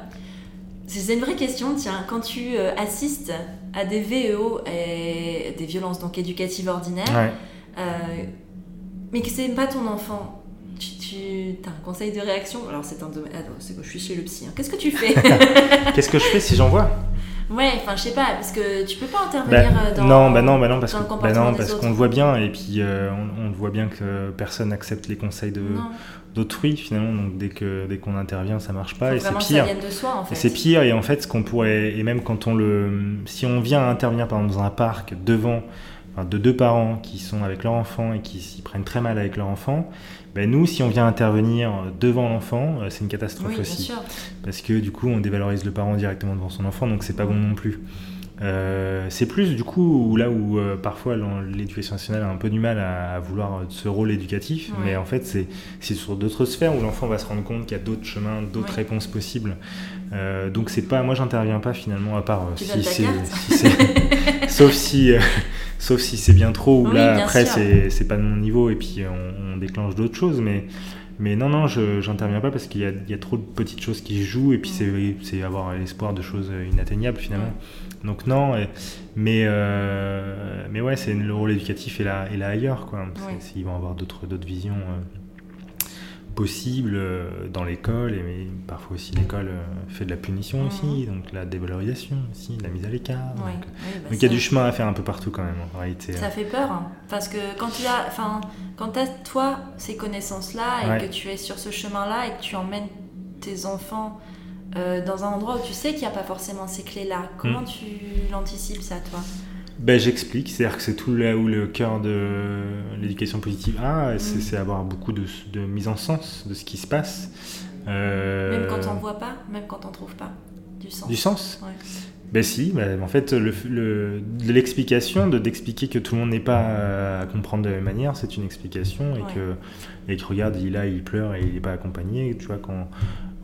C'est une vraie question, tiens. Quand tu assistes à des VEO et des violences donc éducatives ordinaires, Ouais. mais que c'est pas ton enfant, tu, tu as un conseil de réaction Alors c'est un domaine. Attends, c'est quoi Je suis chez le psy. hein. Qu'est-ce que tu fais [laughs] Qu'est-ce que je fais si j'en vois Ouais, enfin je sais pas, parce que tu peux pas Bah, intervenir euh, dans. Non, bah non, bah non, parce que bah qu'on le voit bien et puis euh, on, on voit bien que personne n'accepte les conseils d'autrui finalement. Donc dès que dès qu'on intervient, ça marche pas faut et c'est que ça pire. de soi en Et fait. c'est pire et en fait ce qu'on pourrait et même quand on le si on vient intervenir par exemple dans un parc devant enfin, de deux parents qui sont avec leur enfant et qui s'y prennent très mal avec leur enfant, ben nous si on vient intervenir devant l'enfant, euh, c'est une catastrophe Oui, aussi sûr. parce que du coup on dévalorise le parent directement devant son enfant donc c'est pas bon non plus. Euh, c'est plus du coup là où euh, parfois l'éducation nationale a un peu du mal à, à vouloir euh, ce rôle éducatif, Ouais. mais en fait c'est sur d'autres sphères où l'enfant va se rendre compte qu'il y a d'autres chemins, d'autres Ouais. réponses possibles. Euh, donc c'est pas, moi j'interviens pas finalement à part euh, si c'est, si [laughs] sauf si euh, sauf si c'est bien trop ou Oui, là après c'est pas de mon niveau et puis on, on déclenche d'autres choses, mais mais non, non, je j'interviens pas parce qu'il y y a trop de petites choses qui se jouent et puis c'est c'est avoir l'espoir de choses inatteignables finalement. Donc non, mais, euh, mais ouais, c'est le rôle éducatif est là, est là ailleurs. Quoi. Ouais. c'est- ils vont avoir d'autres d'autres visions euh, possibles euh, dans l'école, et mais parfois aussi l'école euh, fait de la punition Mhm. aussi, donc la dévalorisation aussi, la mise à l'écart. Ouais. Donc, Oui, bah, donc il y a du chemin à faire un peu partout quand même en réalité. Ça fait peur, hein. parce que quand tu as, enfin, quand tu as toi ces connaissances-là et Ouais. que tu es sur ce chemin-là et que tu emmènes tes enfants euh, dans un endroit où tu sais qu'il n'y a pas forcément ces clés-là, comment Mm. tu l'anticipes ça, toi? Ben, J'explique, c'est-à-dire que c'est tout là où le cœur de l'éducation positive a, c'est Mhm. c'est avoir beaucoup de, de mise en sens de ce qui se passe. Euh, Même quand on voit pas, même quand on trouve pas du sens. Du sens Ouais. Ben si, ben, en fait, le, le- de l'explication, de d'expliquer que tout le monde n'est pas euh, à comprendre de la même manière, c'est une explication et Ouais. que et que regarde, il là, il pleure et il n'est pas accompagné, tu vois quand.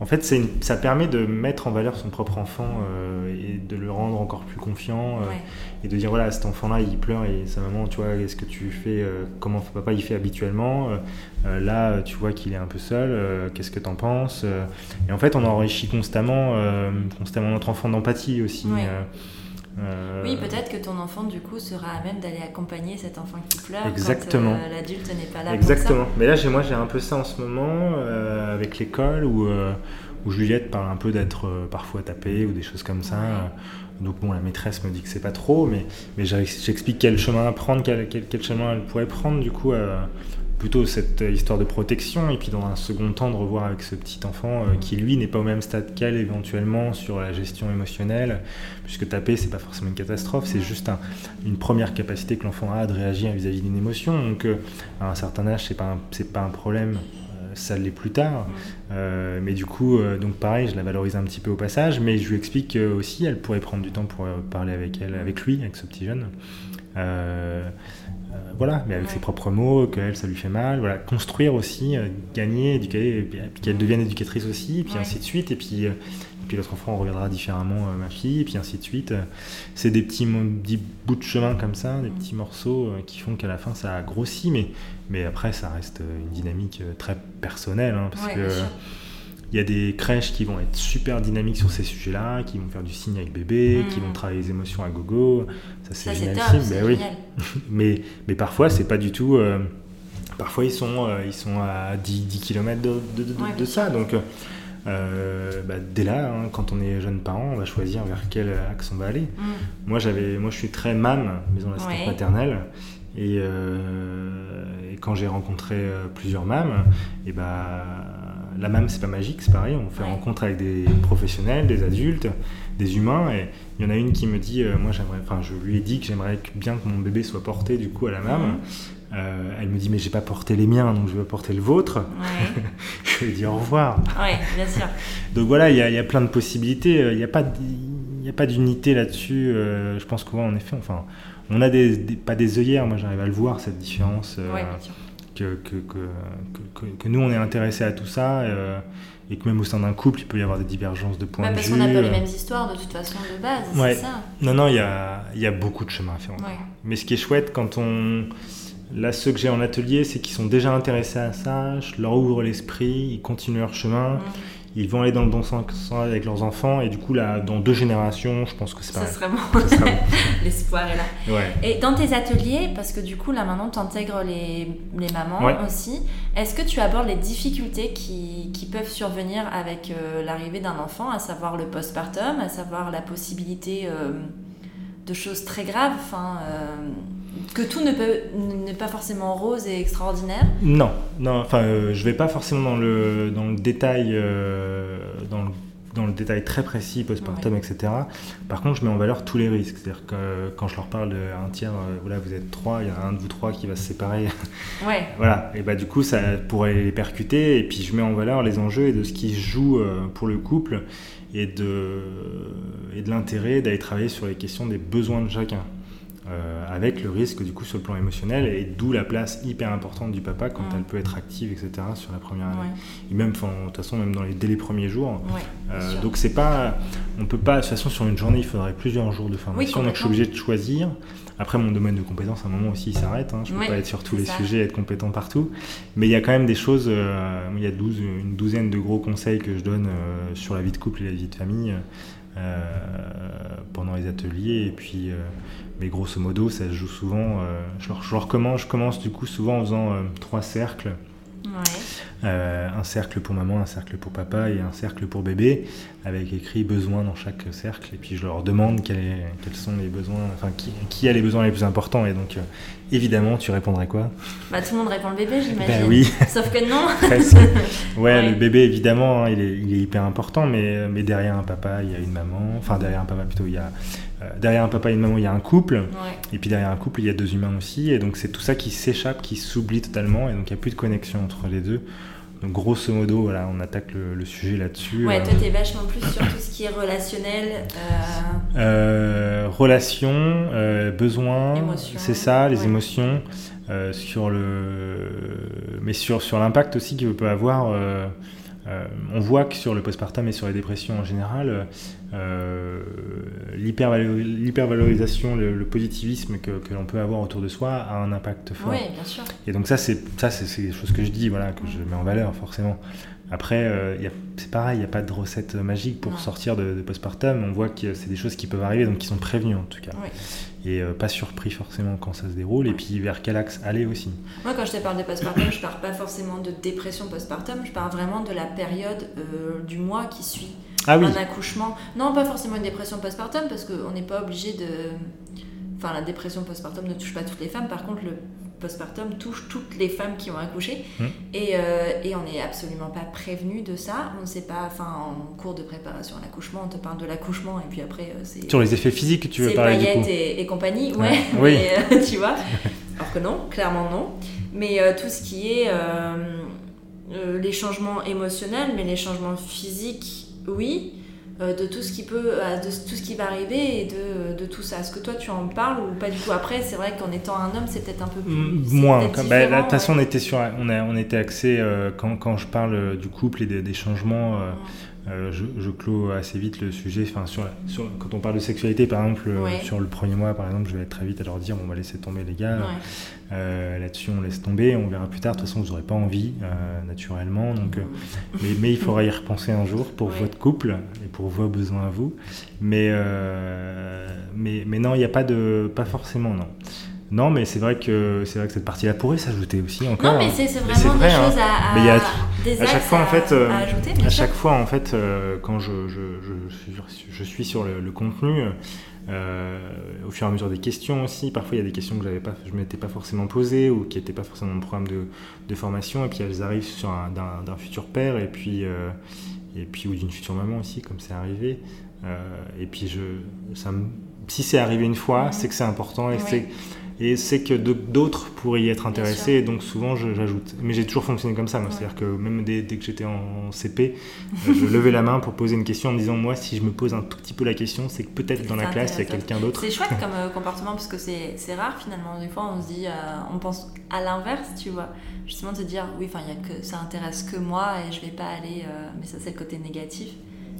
En fait, c'est une- ça permet de mettre en valeur son propre enfant euh, et de le rendre encore plus confiant euh, Ouais. et de dire voilà, cet enfant-là, il pleure et sa maman, tu vois, qu'est-ce que tu fais, euh, comment papa il fait habituellement, euh, euh, là, tu vois qu'il est un peu seul, euh, qu'est-ce que t'en penses euh, Et en fait, on enrichit constamment, euh, constamment notre enfant d'empathie aussi. Ouais. Euh, Oui, peut-être que ton enfant, du coup, sera à même d'aller accompagner cet enfant qui pleure Exactement. quand euh, l'adulte n'est pas là Exactement. Mais là, moi, j'ai un peu ça en ce moment euh, avec l'école où, où Juliette parle un peu d'être parfois tapée ou des choses comme ça. Ouais. Donc, bon, la maîtresse me dit que c'est pas trop, mais, mais j'ex- j'explique quel chemin à prendre, quel, quel, quel chemin elle pourrait prendre, du coup, plutôt cette histoire de protection, et puis dans un second temps, de revoir avec ce petit enfant euh, qui, lui, n'est pas au même stade qu'elle éventuellement sur la gestion émotionnelle, puisque taper, c'est pas forcément une catastrophe, c'est juste un- une première capacité que l'enfant a de réagir vis-à-vis d'une émotion. Donc, euh, à un certain âge, c'est pas c'est pas un problème. euh, Ça l'est plus tard, mais du coup, donc pareil, je la valorise un petit peu au passage, mais je lui explique que aussi, elle pourrait prendre du temps pour parler avec elle, avec lui, avec ce petit jeune. Euh, voilà, mais avec Ouais. ses propres mots, qu'elle, ça lui fait mal. Voilà, construire aussi, euh, gagner, éduquer, et puis, qu'elle devienne éducatrice aussi, et puis Ouais. ainsi de suite. Et puis, euh, puis l'autre enfant regardera différemment ma fille, et puis ainsi de suite. C'est des petits, bouts de chemin comme ça, des petits morceaux qui font qu'à la fin ça a grossi, mais, mais après ça reste une dynamique très personnelle, hein, parce que il y a des crèches qui vont être super dynamiques sur ces sujets-là, qui vont faire du signe avec bébé, qui vont travailler les émotions à gogo. Ça, c'est génial. Mais, oui. [laughs] mais, mais parfois, c'est pas du tout. Parfois, ils sont, euh, ils sont à 10, 10 km de, de, ça. Donc, euh, bah, dès là, hein, quand on est jeune parent, on va choisir vers quel axe on va aller. Mm. Moi, j'avais, moi, je suis très MAM, maison d'assistance maternelle. Et, euh, et, quand j'ai rencontré plusieurs MAM, et bah, la MAM, c'est pas magique, c'est pareil. On fait rencontre avec des professionnels, des adultes, des humains. Et il y en a une qui me dit, moi, j'aimerais, enfin, je lui ai dit que j'aimerais bien que mon bébé soit porté du coup à la MAM. Mm. Euh, elle me dit mais j'ai pas porté les miens donc je vais porter le vôtre. [laughs] je lui ai dit au revoir. Ouais, bien sûr. donc voilà, il y, a plein de possibilités. Il n'y a pas a pas d'unité là-dessus. Euh, je pense qu'en effet, enfin, on a des, pas des œillères. Moi, j'arrive à le voir cette différence. Euh, que, que, que, que, nous on est intéressé à tout ça et que même au sein d'un couple il peut y avoir des divergences de points de vue. Parce qu'on n'a pas les mêmes histoires de toute façon de base, c'est ça. Non, non, il y a, y a, beaucoup de chemin à faire. Mais ce qui est chouette quand on Là, ceux que j'ai en atelier, c'est qu'ils sont déjà intéressés à ça, je leur ouvre l'esprit, ils continuent leur chemin. Ils vont aller dans le bon sens avec leurs enfants, et du coup, là, dans deux générations, je pense que c'est pas Ça serait [laughs] bon. L'espoir est là. Et dans tes ateliers, parce que du coup, là maintenant, tu intègres les, les mamans aussi, est-ce que tu abordes les difficultés qui, qui peuvent survenir avec euh, l'arrivée d'un enfant, à savoir le postpartum, à savoir la possibilité euh, de choses très graves enfin, euh, que tout ne peut n'est pas forcément rose et extraordinaire Non, non. Enfin, euh, je vais pas forcément dans le dans le détail euh, dans le dans le détail très précis, postpartum, etc. Par contre, je mets en valeur tous les risques. C'est-à-dire que quand je leur parle d'un tiers, euh, voilà, vous êtes trois, il y a un de vous trois qui va se séparer. [laughs] Ouais. voilà. Et bah du coup, ça pourrait les percuter. Et puis, je mets en valeur les enjeux et de ce qui se joue pour le couple et de, et de l'intérêt d'aller travailler sur les questions des besoins de chacun. Euh, avec le risque du coup sur le plan émotionnel et d'où la place hyper importante du papa quand elle peut être active etc sur la première année. Et même de toute façon même dans les dès les premiers jours. Euh, donc c'est pas on peut pas de toute façon sur une journée il faudrait plusieurs jours de formation. Donc je suis obligé de choisir. Après mon domaine de compétence à un moment aussi il s'arrête hein. je peux pas être sur tous les sujets être compétent partout. Mais il y a quand même des choses euh, il y a 12, une douzaine de gros conseils que je donne sur la vie de couple et la vie de famille pendant les ateliers et puis mais grosso modo, ça se joue souvent. Euh, je, je, recommence, je commence du coup souvent en faisant euh, trois cercles. Euh, un cercle pour maman, un cercle pour papa et un cercle pour bébé, avec écrit besoin dans chaque cercle. Et puis je leur demande quels sont les besoins, enfin qui, qui, a les besoins les plus importants. Et donc évidemment, tu répondrais quoi? Bah tout le monde répond le bébé, j'imagine. Bah oui. [laughs] Sauf que non. [laughs] ouais, le bébé évidemment, hein, il, est, il, est, hyper important, mais, mais derrière un papa, il y a une maman. Enfin derrière un papa plutôt, il y a euh, derrière un papa et une maman, il y a un couple. Et puis derrière un couple, il y a deux humains aussi. Et donc c'est tout ça qui s'échappe, qui s'oublie totalement. Et donc il n'y a plus de connexion entre les deux. Donc grosso modo, voilà, on attaque le, sujet là-dessus. Ouais, toi, t'es vachement plus sur tout ce qui est relationnel. Euh... Euh, relations, euh, besoins, c'est ça, les émotions. Euh, sur le... Mais sur, sur l'impact aussi qu'il peut avoir euh, on voit que sur le postpartum et sur les dépressions en général, euh, l'hypervalorisation, le, positivisme que, l'on peut avoir autour de soi a un impact fort. Oui, bien sûr. Et donc ça, c'est ça, c'est des choses que je dis, voilà, que je mets en valeur forcément. Après, euh, c'est pareil, il n'y a pas de recette magique pour sortir de, de, postpartum. On voit que c'est des choses qui peuvent arriver, donc qui sont prévenues en tout cas. Et euh, pas surpris forcément quand ça se déroule. Et puis vers quel axe aller aussi? Moi, quand je te parle de postpartum, je parle pas forcément de dépression postpartum, je parle vraiment de la période euh, du mois qui suit ah un accouchement. Non, pas forcément une dépression postpartum, parce qu'on n'est pas obligé de. Enfin, la dépression postpartum ne touche pas toutes les femmes. Par contre, le postpartum touche toutes les femmes qui ont accouché mmh. et, euh, et, on n'est absolument pas prévenu de ça. On ne sait pas, enfin en cours de préparation à l'accouchement, on te parle de l'accouchement et puis après euh, c'est... Sur les effets physiques que tu veux parler du coup. Et, et compagnie, ouais, oui. Euh, [laughs] tu vois. [laughs] Alors que non, clairement non. Mais tout ce qui est les changements émotionnels, mais les changements physiques, oui. Euh, de tout ce qui peut, euh, de tout ce qui va arriver et de, de tout ça. Est-ce que toi tu en parles ou pas du tout Après, c'est vrai qu'en étant un homme, c'est peut-être un peu plus. Mm, moins. Bah, de toute façon, on était sur, on, a, on était axé euh, quand, quand, je parle du couple et des, des changements. Je, je, clôt assez vite le sujet. Enfin, sur, sur, quand on parle de sexualité, par exemple, sur le premier mois, par exemple, je vais être très vite à leur dire on va laisser tomber les gars. Là-dessus, on laisse tomber. On verra plus tard. De toute façon, vous n'aurez pas envie, naturellement. Donc, mais, mais, il faudra y repenser un jour pour votre couple et pour vos besoins à vous. Mais, mais, mais non, il n'y a pas de. Pas forcément, non. Non, mais c'est vrai que c'est vrai que cette partie-là pourrait s'ajouter aussi encore. Non, mais c'est vraiment des hein. choses à, mais y a, à chaque fois en fait, euh, à, chaque fois en fait, euh, quand je, je, je, suis sur le, contenu, euh, au fur et à mesure des questions aussi, parfois il y a des questions que j'avais pas, je m'étais pas forcément posées ou qui n'étaient pas forcément dans mon programme de, de, formation, et puis elles arrivent sur d'un futur père et puis et puis ou d'une future maman aussi, comme c'est arrivé. et puis je, ça si c'est arrivé une fois, c'est que c'est important et c'est et c'est que d'autres pourraient y être intéressés, et donc souvent j'ajoute. Mais j'ai toujours fonctionné comme ça, c'est-à-dire que même dès, que j'étais en CP, euh, je levais la main pour poser une question en me disant moi, si je me pose un tout petit peu la question, c'est que peut-être dans la classe il y a quelqu'un d'autre. C'est chouette comme [laughs] euh, comportement parce que c'est rare finalement. Des fois on se dit, euh, on pense à l'inverse, tu vois. Justement de se dire oui, enfin que ça intéresse que moi et je vais pas aller. mais ça c'est le côté négatif.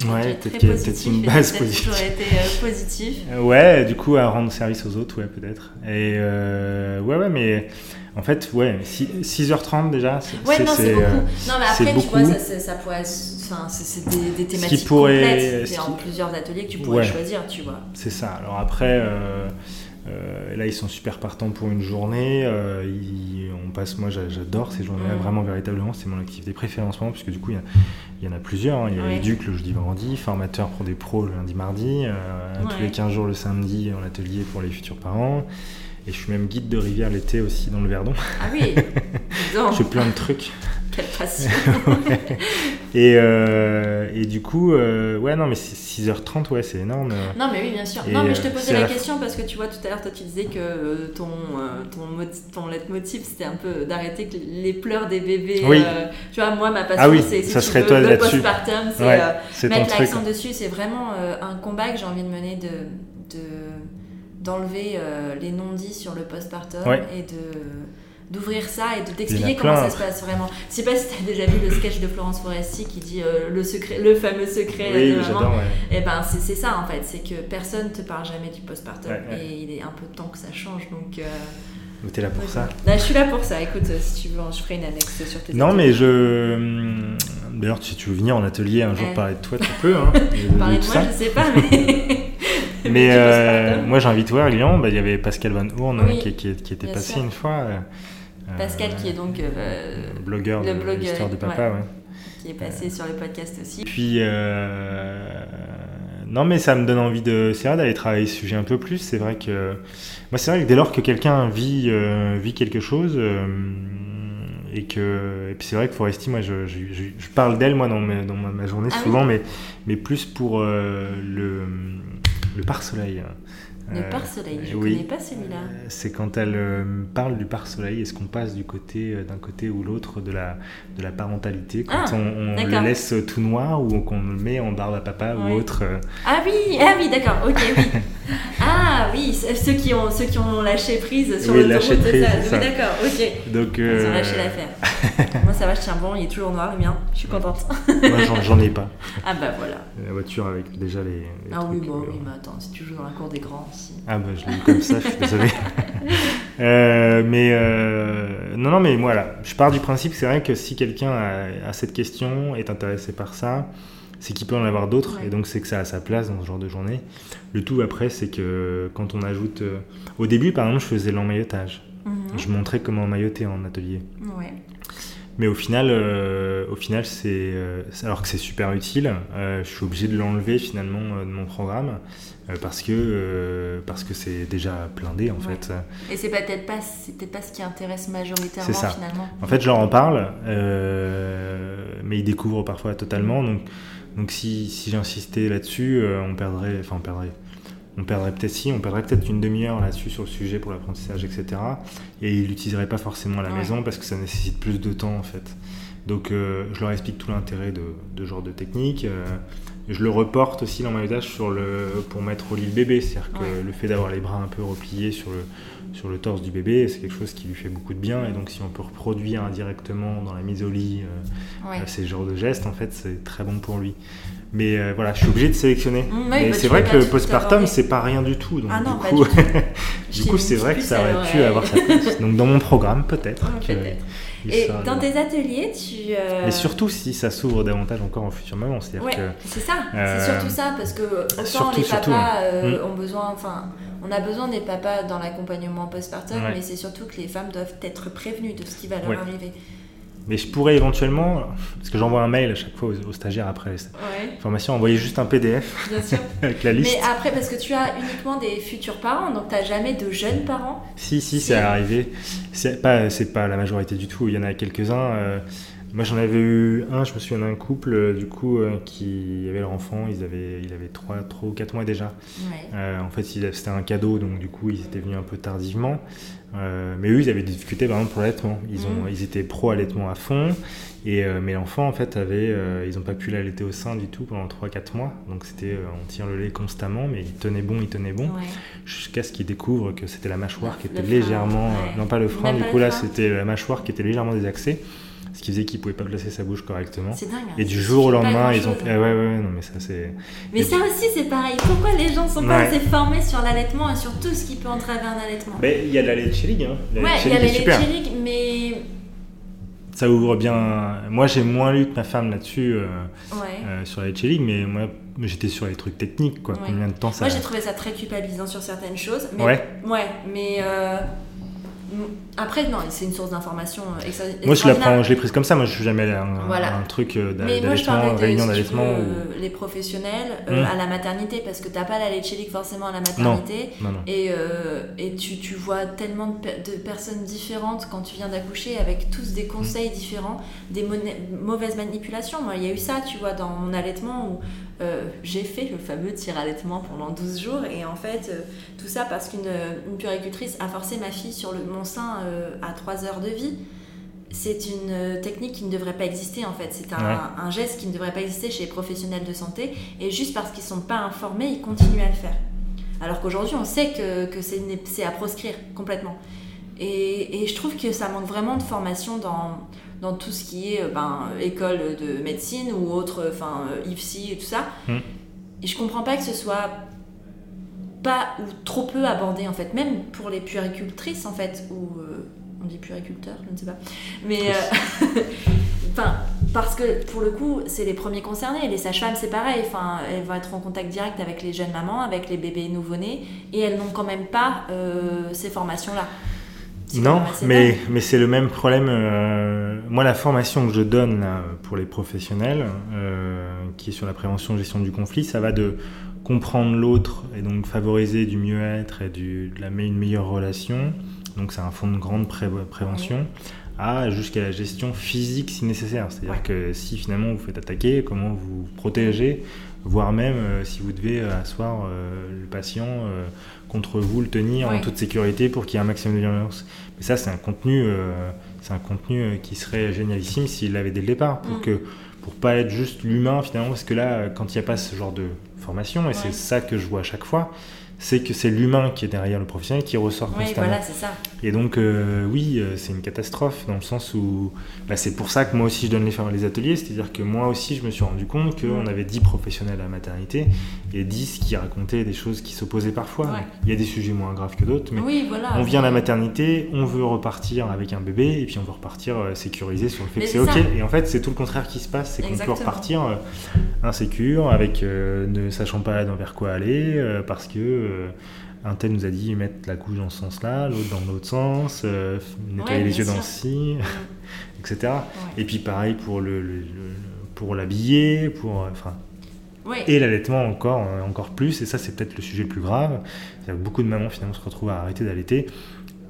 Ouais, peut-être qu'il y a peut-être une base positive. été euh, positif. [laughs] Euh, ouais, du coup, à rendre service aux autres, ouais, peut-être. Et euh, ouais, ouais, mais en fait, ouais, 6, h 30 déjà, c'est Ouais, non, c'est beaucoup. non, mais après, tu vois, ça, ça pourrait Enfin, c'est des, des, thématiques pourrait, complètes. C'est en plusieurs ateliers que tu pourrais choisir, tu vois. C'est ça. Alors après, euh, là, ils sont super partants pour une journée. Euh, on passe, moi, j'adore ces journées-là, vraiment, véritablement. C'est mon activité préférée en ce moment, puisque du coup, il y, en a plusieurs. Hein. Il y a ouais. éduc le jeudi, vendredi, formateur pour des pros le lundi, mardi, euh, tous les 15 jours le samedi en atelier pour les futurs parents. Et je suis même guide de rivière l'été aussi dans le Verdon. Ah oui [laughs] Je fais plein de trucs. Quelle passion [laughs] et, euh, et, du coup, euh, ouais, non, mais 6h30, ouais, c'est énorme. Non, mais oui, bien sûr. non, mais je te posais la, question parce que tu vois, tout à l'heure, toi, tu disais que euh, ton, ton, ton leitmotiv, c'était un peu d'arrêter les pleurs des bébés. Oui. tu vois, moi, ma passion, ah oui, c'est ça serait toi le postpartum, c'est mettre l'accent dessus. C'est vraiment un combat que j'ai envie de mener de, de d'enlever les non-dits sur le postpartum et de d'ouvrir ça et de t'expliquer comment ça se passe vraiment. Je sais pas si tu as déjà vu le sketch de Florence Foresti qui dit euh, le secret, le fameux secret oui, maman. Et eh ben c'est ça en fait, c'est que personne te parle jamais du postpartum et il est un peu temps que ça change donc. Euh, mais t'es là pour ça Je suis là pour ça. Écoute, si tu veux, je ferai une annexe sur tes Non, mais je. Hum, d'ailleurs, si tu veux venir en atelier un jour parler de toi, tu peux. Hein, [laughs] parler de, moi, je sais pas, mais. [laughs] [laughs] mais euh, moi, j'invite voir Lyon. Bah, il y avait Pascal Van Hoorn qui, qui, était passé une fois. Pascal, qui est donc euh, blogueur le de l'histoire de papa, ouais. qui est passé sur le podcast aussi. Puis, euh, non, mais ça me donne envie de, vrai d'aller travailler ce sujet un peu plus. C'est vrai que, moi, c'est vrai que dès lors que quelqu'un vit, euh, vit quelque chose, et que, et puis c'est vrai que Foresti, moi, je, je, parle d'elle, moi, dans, ma, dans ma, journée ah souvent, mais, mais plus pour le, le pare-soleil. Le euh, pare-soleil, je ne connais pas celui-là. Euh, c'est quand elle euh, parle du pare-soleil, est-ce qu'on passe du côté d'un côté ou l'autre de la, de la parentalité quand ah, on, le laisse tout noir ou qu'on le met en barbe à papa ou autre Ah oui, ah oui, d'accord, ok, oui. [laughs] ah oui, ceux qui ont, ceux qui ont lâché prise sur oui, le prise, ça. Oui, d'accord, ok. Donc, Ils ont lâché l'affaire. [laughs] Moi ça va, je tiens bon, il est toujours noir le mien, je suis contente. Moi j'en ai pas. Ah bah voilà. La voiture avec déjà les. ah oui, bon, oui, mais attends, si tu joues dans la cour des grands ah bah je l'ai eu comme ça, je suis désolé. [laughs] Euh, mais euh, non, non, mais voilà, je pars du principe, c'est vrai que si quelqu'un a, cette question, est intéressé par ça, c'est qu'il peut en avoir d'autres, et donc c'est que ça a sa place dans ce genre de journée. Le tout après, c'est que quand on ajoute... Euh, au début, par exemple, je faisais l'emmaillotage. Mhm. Je montrais comment emmailloter en atelier. Ouais. Mais au final, au final c'est alors que c'est super utile, je suis obligé de l'enlever finalement de mon programme euh, parce que euh, parce que c'est déjà blindé en fait. Et c'est peut-être pas peut pas ce qui intéresse majoritairement ça. finalement. En fait, je leur en parle, euh, mais ils découvrent parfois totalement. Donc donc si, si j'insistais là-dessus, on perdrait, enfin on perdrait. On perdrait peut-être si, on perdrait peut-être une demi-heure là-dessus sur le sujet pour l'apprentissage, etc. Et ils l'utiliseraient pas forcément à la maison parce que ça nécessite plus de temps en fait. Donc je leur explique tout l'intérêt de, de, genre de technique je le reporte aussi dans mon usage sur le, pour mettre au lit le bébé. C'est-à-dire que Ouais. le fait d'avoir les bras un peu repliés sur le, sur le torse du bébé, c'est quelque chose qui lui fait beaucoup de bien. Et donc, si on peut reproduire indirectement dans la mise au lit euh, Ouais. euh, ces genres de gestes, en fait, c'est très bon pour lui. Mais euh, voilà, je suis obligé de sélectionner. Mm, oui, Mais bah, c'est vrai que le postpartum, c'est pas rien du tout. Donc, Ah non, du coup, [laughs] c'est vrai que ça aurait pu avoir sa place. [laughs] Donc, dans mon programme, peut-être. Et sera dans tes ateliers, tu. euh, Mais surtout si ça s'ouvre davantage encore en futur moment. C'est-à-dire Ouais, que c'est ça, euh, c'est surtout ça, parce que autant surtout, les papas euh, ont besoin, enfin, on a besoin des papas dans l'accompagnement postpartum, Ouais. mais c'est surtout que les femmes doivent être prévenues de ce qui va leur Ouais. arriver. Mais je pourrais éventuellement, parce que j'envoie un mail à chaque fois aux, aux stagiaires après les Ouais, formations, envoyer juste un PDF bien sûr. [laughs] avec la liste. mais après, parce que tu as uniquement des futurs parents, donc tu n'as jamais de jeunes parents. Si, si, c'est arrivé. C'est pas, pas la majorité du tout. Il y en a quelques-uns. euh, moi, j'en avais eu un. Je me souviens d'un couple, euh, du coup, euh, qui avait leur enfant. Ils avaient, il avait 3, 3 ou 4 mois déjà. Ouais. Euh, en fait, c'était un cadeau, donc du coup, ils étaient venus un peu tardivement. Euh, mais eux, ils avaient des difficultés, par exemple, pour l'allaitement. Ils, ont, Mhm. ils étaient pro-allaitement à fond. Et, euh, mais l'enfant, en fait, avait, ils n'ont pas pu l'allaiter au sein du tout pendant 3-4 mois. Donc, c'était, on tire le lait constamment, mais il tenait bon, il tenait bon. Ouais. Jusqu'à ce qu'ils découvrent que c'était la mâchoire qui Le était frein, légèrement. ouais. non, pas le frein, Même du coup, là, c'était la mâchoire qui était légèrement désaxée. Ce qui faisait qu'il pouvait pas placer sa bouche correctement. C'est dingue. hein. Et du jour au lendemain, ils ont. grand-chose. Ah ouais, ouais, non, mais ça, c'est. Mais Et ça aussi, c'est pareil. Pourquoi les gens sont pas assez formés sur l'allaitement et sur tout ce qui peut entraver un allaitement Mais il y a de la lait League, hein. La Ouais, Leche il y a League super. Leche mais. Ça ouvre bien. Moi, j'ai moins lu que ma femme là-dessus, euh, Ouais. euh, sur la Leche League, mais moi, j'étais sur les trucs techniques, quoi. Ouais. Combien de temps ça. Moi, j'ai trouvé ça très culpabilisant sur certaines choses. Mais, Ouais. Ouais, mais. euh, Après, non, c'est une source d'information euh, Moi, je la prends, je l'ai prise comme ça. Moi, je suis jamais allé à un, Voilà. un truc euh, d'allaitement, réunion si d'allaitement. ou- euh, les professionnels euh, Mm. à la maternité, parce que t'as pas la forcément à la maternité. Non, non. Et, euh, et tu, tu vois tellement de, pe- de personnes différentes quand tu viens d'accoucher, avec tous des conseils différents, des mauvaises manipulations. Moi, il y a eu ça, tu vois, dans mon allaitement où euh, j'ai fait le fameux tir allaitement pendant 12 jours. Et en fait, tout ça parce qu'une une puéricultrice a forcé ma fille sur le, mon sein à 3 heures de vie. C'est une euh, technique qui ne devrait pas exister en fait. C'est un, Ouais. un geste qui ne devrait pas exister chez les professionnels de santé. Et juste parce qu'ils ne sont pas informés, ils continuent à le faire. Alors qu'aujourd'hui, on sait que, que c'est à proscrire complètement. Et, et je trouve que ça manque vraiment de formation dans, dans tout ce qui est euh, ben, école de médecine ou autre, enfin euh, IFSI et tout ça. Mm. Et je comprends pas que ce soit pas ou trop peu abordé en fait, même pour les puéricultrices en fait, ou euh, on dit puériculteur, je ne sais pas. Mais euh, [laughs] enfin, parce que pour le coup, c'est les premiers concernés. Les sages-femmes, c'est pareil. Enfin, elles vont être en contact direct avec les jeunes mamans, avec les bébés nouveau-nés, et elles n'ont quand même pas euh, ces formations-là. Non, mais, mais c'est le même problème. euh, moi, la formation que je donne là, pour les professionnels, euh, qui est sur la prévention et gestion du conflit, ça va de comprendre l'autre et donc favoriser du mieux-être et du, de la, une meilleure relation. Donc, c'est un fond de grande pré- prévention. À jusqu'à la gestion physique si nécessaire. C'est-à-dire Ouais. que si finalement vous faites attaquer, comment vous protégez, voire même euh, si vous devez euh, asseoir euh, le patient contre vous, le tenir en toute sécurité pour qu'il y ait un maximum de violence. Mais ça, c'est un contenu, c'est un contenu qui serait génialissime s'il l'avait dès le départ, pour Mm. que pour pas être juste l'humain finalement, parce que là, quand il n'y a pas ce genre de formation, et Ouais. c'est ça que je vois à chaque fois, c'est que c'est l'humain qui est derrière le professionnel qui ressort Oui, constamment. voilà, ça. Et donc, euh, oui, euh, c'est une catastrophe dans le sens où bah, c'est pour ça que moi aussi je donne les, les ateliers. C'est-à-dire que moi aussi je me suis rendu compte qu'on Mm. avait 10 professionnels à la maternité et 10 qui racontaient des choses qui s'opposaient parfois. Ouais. Il y a des sujets moins graves que d'autres, mais Oui, voilà. on vient à la maternité, on veut repartir avec un bébé et puis on veut repartir euh, sécurisé sur le fait Mais que c'est ok. Et en fait, c'est tout le contraire qui se passe c'est qu'on peut repartir insécure, avec euh, ne sachant pas vers quoi aller, euh, parce que. Euh, un tel nous a dit mettre la couche dans ce sens-là, l'autre dans l'autre sens, euh, nettoyer Ouais, les yeux dans ci, [laughs] etc. Ouais. Et puis pareil pour le, le- le- pour l'habiller, pour euh, enfin et l'allaitement encore euh, encore plus. Et ça c'est peut-être le sujet le plus grave. Beaucoup de mamans finalement se retrouvent à arrêter d'allaiter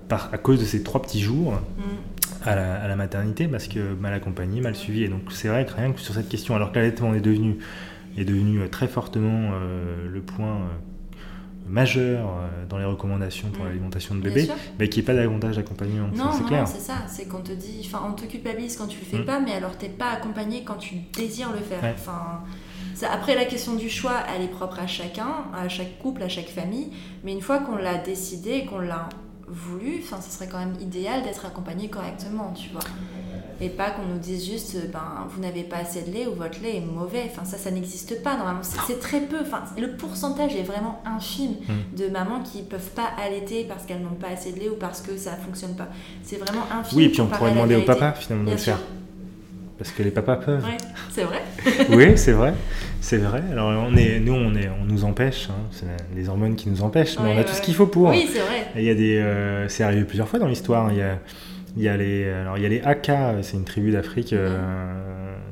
par à cause de ces trois petits jours Mm. à la, à la maternité parce que mal accompagné, mal suivi. Et donc c'est vrai que rien que sur cette question, alors que l'allaitement est devenu est devenu très fortement euh, le point euh, majeur euh, dans les recommandations pour Mm. l'alimentation de bébé, mais qui n'est pas davantage d'accompagnement. Non, c'est non, clair. non, c'est ça. C'est qu'on te dit, enfin, on te culpabilise quand tu le fais Mm. pas, mais alors t'es pas accompagné quand tu désires le faire. Ouais. Enfin, ça- après, la question du choix, elle est propre à chacun, à chaque couple, à chaque famille. Mais une fois qu'on l'a décidé qu'on l'a voulu, enfin, ce serait quand même idéal d'être accompagné correctement, tu vois. Et pas qu'on nous dise juste, euh, ben, vous n'avez pas assez de lait ou votre lait est mauvais. Enfin, ça, ça n'existe pas normalement. C'est très peu. Enfin, le pourcentage est vraiment infime Mm. de mamans qui peuvent pas allaiter parce qu'elles n'ont pas assez de lait ou parce que ça fonctionne pas. C'est vraiment infime. Oui, et puis on pourrait demander au papa finalement de le sûr. faire. Parce que les papas peuvent. Ouais, c'est vrai. [laughs] oui, c'est vrai. C'est vrai. Alors on est, nous, on, est, on nous empêche. hein. C'est les hormones qui nous empêchent, mais on a ouais, tout ce qu'il faut pour. Oui, c'est vrai. Il y a des, euh, c'est arrivé plusieurs fois dans l'histoire. Il y a, il y a les, alors il y a les Aka, c'est une tribu d'Afrique, euh,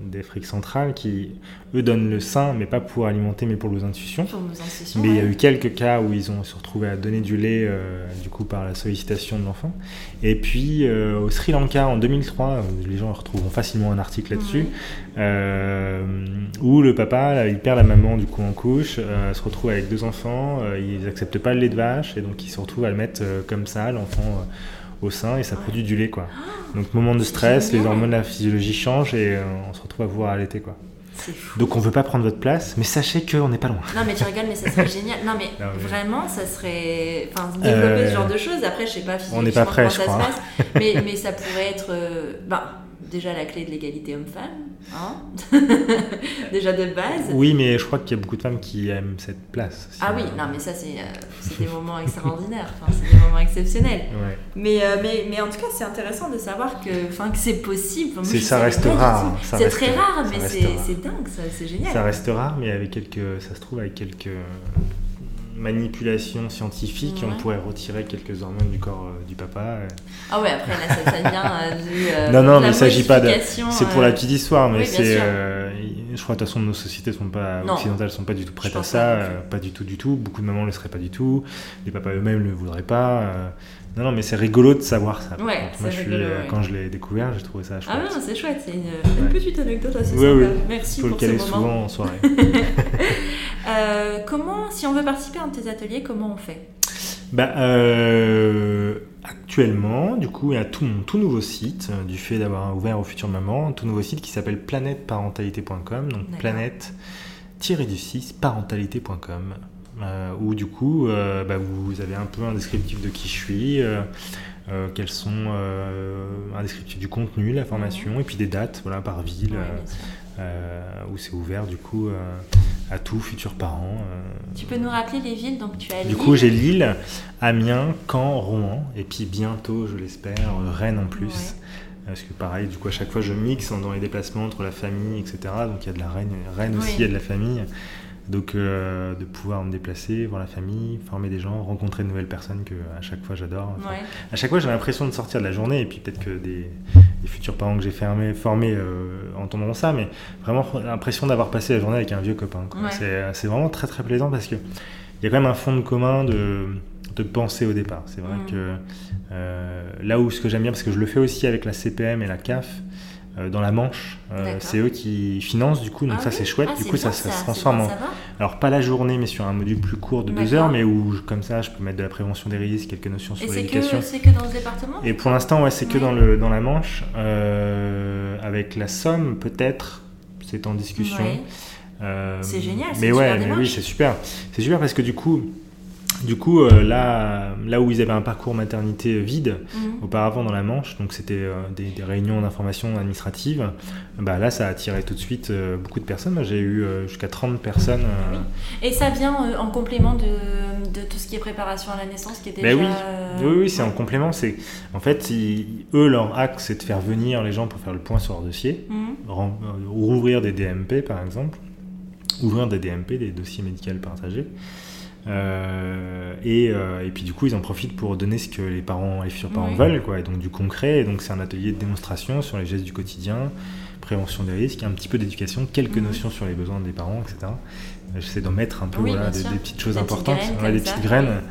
d'Afrique centrale, qui eux donnent le sein, mais pas pour alimenter, mais pour les intuitions. Pour nos intuitions. Mais il y a eu quelques cas où ils ont se retrouvé à donner du lait, euh, du coup, par la sollicitation de l'enfant. Et puis, euh, au Sri Lanka, en 2003, euh, les gens retrouveront facilement un article là-dessus, Mhm. où le papa, là, il perd la maman, du coup, en couche, se retrouve avec deux enfants, ils n'acceptent pas le lait de vache, et donc ils se retrouvent à le mettre comme ça, l'enfant au sein, et ça produit du lait, quoi. Donc, moment de stress, les hormones, la physiologie changent, et euh, on se retrouve à pouvoir allaiter, quoi. Fou. Donc, on veut pas prendre votre place, mais sachez qu'on n'est pas loin. Non mais tu rigoles mais ça serait [laughs] génial. Non mais Non, mais- vraiment ça serait enfin développer Euh, ce genre de choses après je sais pas on n'est pas physiquement prêt, je ça se passe mais, mais [laughs] ça pourrait être euh, ben, déjà la clé de l'égalité homme-femme hein [laughs] déjà de base. Oui, mais je crois qu'il y a beaucoup de femmes qui aiment cette place. Ah oui, non mais ça c'est euh, des moments extraordinaires, enfin, c'est des moments exceptionnels. Ouais. Mais, euh, mais, mais en tout cas, c'est intéressant de savoir que, que c'est possible. Moi, ça reste rare, C'est reste- très rare, mais c'est dingue, c'est génial. Ça reste rare, mais avec quelques, ça se trouve avec quelques manipulations scientifiques, Ouais. on pourrait retirer quelques hormones du corps euh, du papa. euh. Ah ouais, après là, ça, ça vient euh, du. euh, [laughs] Non, non, mais il s'agit pas de- C'est pour la petite histoire, mais oui, c'est. je crois de toute façon nos sociétés sont pas Non. occidentales sont pas du tout prêtes à ça, pas du tout, du tout. Beaucoup de mamans le seraient pas du tout. Les papas eux-mêmes le voudraient pas. Non, non, mais c'est rigolo de savoir ça. Ouais, Moi, je suis, rigolo, ouais. quand je l'ai découvert, j'ai trouvé ça chouette. Ah non, c'est chouette, c'est une, une petite anecdote assez Ouais, sympa. ouais. Merci Faut le ce caler moment. souvent en soirée. [laughs] Euh, comment, si on veut participer à un de tes ateliers, comment on fait? Bah, euh, actuellement, du coup, il y a tout mon tout nouveau site, euh, du fait d'avoir ouvert aux futures mamans, un tout nouveau site qui s'appelle planèteparentalité.com, donc D'accord. planète-du-6 parentalité.com, euh, où du coup, euh, bah, vous avez un peu un descriptif de qui je suis, euh, quels sont un descriptif du contenu, la formation, et puis des dates, voilà, par ville, Ouais, euh, où c'est ouvert du coup euh, à tous futurs parents. euh, Tu peux nous rappeler les villes Donc tu as du Lille. coup, j'ai Lille, Amiens, Caen, Rouen, et puis bientôt, je l'espère, Rennes en plus. Ouais. Parce que pareil, du coup, à chaque fois, je mixe dans les déplacements entre la famille, etc. Donc il y a de la Rennes, Rennes aussi, il y a de la famille. Donc euh, de pouvoir me déplacer, voir la famille, former des gens, rencontrer de nouvelles personnes que à chaque fois j'adore. Enfin, Ouais. À chaque fois, j'ai l'impression de sortir de la journée, et puis peut-être que des, des futurs parents que j'ai formés euh, entendront ça, mais vraiment l'impression d'avoir passé la journée avec un vieux copain. Ouais. C'est, vraiment très très plaisant parce que il y a quand même un fond de commun de, de pensée au départ. C'est vrai Mm. que euh, là où ce que j'aime bien, parce que je le fais aussi avec la CPM et la CAF, euh, dans la Manche, euh, c'est eux qui financent du coup, donc Ah ça oui c'est chouette. Ah, du coup ça, se transforme en, alors pas la journée, mais sur un module plus court de deux heures, mais où comme ça je peux mettre de la prévention des risques, quelques notions Et sur l'éducation. que, c'est que dans ce département? Et pour l'instant, ouais, c'est que Ouais. dans, le, dans la Manche. Euh, avec la Somme, peut-être, c'est en discussion. Ouais. C'est génial, Mais ouais, super mais oui, c'est super. C'est super parce que du coup, du coup euh, là, là où ils avaient un parcours maternité vide, Mhm. auparavant dans la Manche, donc c'était euh, des, des réunions d'information administrative, bah là, ça a attiré tout de suite euh, beaucoup de personnes. Moi, j'ai eu jusqu'à 30 personnes. Et ça vient en complément de, de tout ce qui est préparation à la naissance qui est déjà. Ben oui. euh, Oui, oui, c'est en complément. C'est en fait, ils- eux, leur axe, c'est de faire venir les gens pour faire le point sur leur dossier. Euh, rouvrir des DMP par exemple, ouvrir des DMP, des dossiers médicaux partagés. Euh, et, euh, et puis du coup, ils en profitent pour donner ce que les parents, les futurs parents Oui. veulent, quoi. Et donc du concret. Et donc c'est un atelier de démonstration sur les gestes du quotidien, prévention des risques, un petit peu d'éducation, quelques Mhm. notions sur les besoins des parents, etc. J'essaie d'en mettre un peu Oui, voilà, des, petites choses Des petites importantes, graines Ouais, comme des ça, petites graines.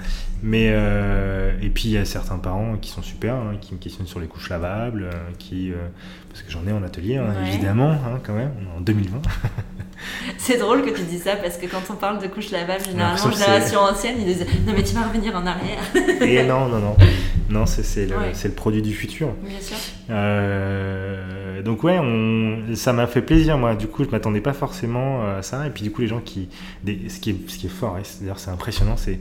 Mais euh, et puis il y a certains parents qui sont super, hein, qui me questionnent sur les couches lavables, euh, qui euh, parce que j'en ai en atelier hein, Ouais. évidemment, hein, quand même, en 2020. [laughs] [laughs] C'est drôle que tu dis ça parce que quand on parle de couches lavables, généralement, génération ancienne, ils disent Non, mais tu vas revenir en arrière. Et [laughs] non, non, non. Non, c'est le, Ouais. le produit du futur. Bien sûr. Euh, donc ouais, on, ça m'a fait plaisir moi. Du coup, je m'attendais pas forcément à ça. Et puis du coup, les gens qui, des- ce qui est, ce qui est fort, et c'est- d'ailleurs c'est impressionnant, c'est,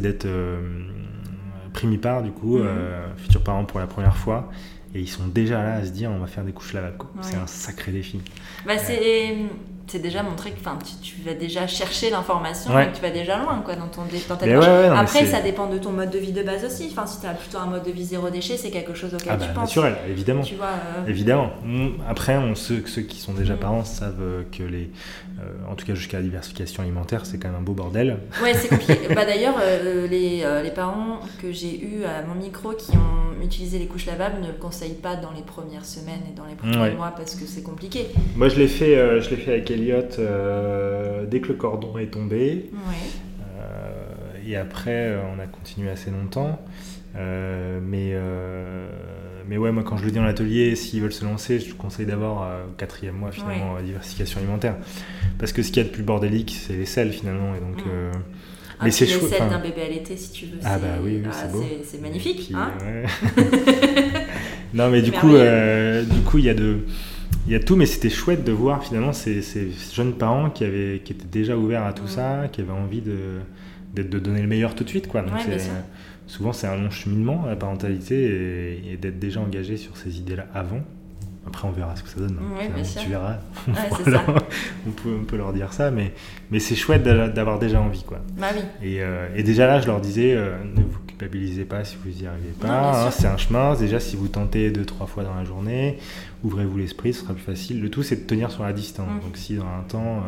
d'être euh, primipare du coup, Mhm. euh, futurs parents pour la première fois. Et ils sont déjà là à se dire, on va faire des couches lavables. C'est un sacré défi. Bah, c'est. C'est déjà montré que tu, tu vas déjà chercher l'information Ouais. et que tu vas déjà loin quoi, dans, ton, dans ta démarche. ouais, ouais, Après, ça dépend de ton mode de vie de base aussi. Enfin, si tu as plutôt un mode de vie zéro déchet, c'est quelque chose auquel Ah tu bah, penses. naturel, évidemment. Tu vois, euh, Évidemment. On- Après, on, ceux, ceux qui sont déjà parents savent euh, que les, euh, en tout cas jusqu'à la diversification alimentaire, c'est quand même un beau bordel. Ouais, c'est compliqué. [laughs] bah, D'ailleurs, euh, les, les parents que j'ai eu à mon micro qui ont utilisé les couches lavables ne le conseillent pas dans les premières semaines et dans les premiers mois parce que c'est compliqué. Moi, je l'ai fait, je l'ai fait avec Elliot euh, dès que le cordon est tombé. Ouais. Euh, et après, euh, on a continué assez longtemps. Mais, mais ouais, moi, quand je le dis en atelier, s'ils veulent se lancer, je conseille d'avoir au quatrième mois, finalement, diversification alimentaire. Parce que ce qu'il y a de plus bordélique, c'est les sels, finalement. Et donc, Mm. euh, Ah, mais c'est selles enfin, d'un bébé allaité, si tu veux. Ah c'est- bah oui, oui, c'est magnifique. Puis, hein ouais. [laughs] non, mais du coup, euh, du coup, il y a de, il y a tout, mais c'était chouette de voir finalement ces, ces jeunes parents qui avaient, qui étaient déjà ouverts à tout ça, qui avaient envie de, de, de donner le meilleur tout de suite, quoi. Donc Ouais, souvent, c'est un long cheminement la parentalité et, et d'être déjà engagé sur ces idées-là avant. Après, on verra ce que ça donne. hein. Ouais. Tu verras. Ouais, [laughs] on, peut, on peut leur dire ça, mais, mais c'est chouette d'a- d'avoir déjà envie, quoi. Bah oui. Et, euh, et déjà là, je leur disais, euh, ne vous culpabilisez pas si vous n'y arrivez pas. hein, c'est un chemin. Déjà, si vous tentez deux, trois fois dans la journée, ouvrez-vous l'esprit, ce sera plus facile. Le tout, c'est de tenir sur la distance. Mm. Donc, si dans un temps,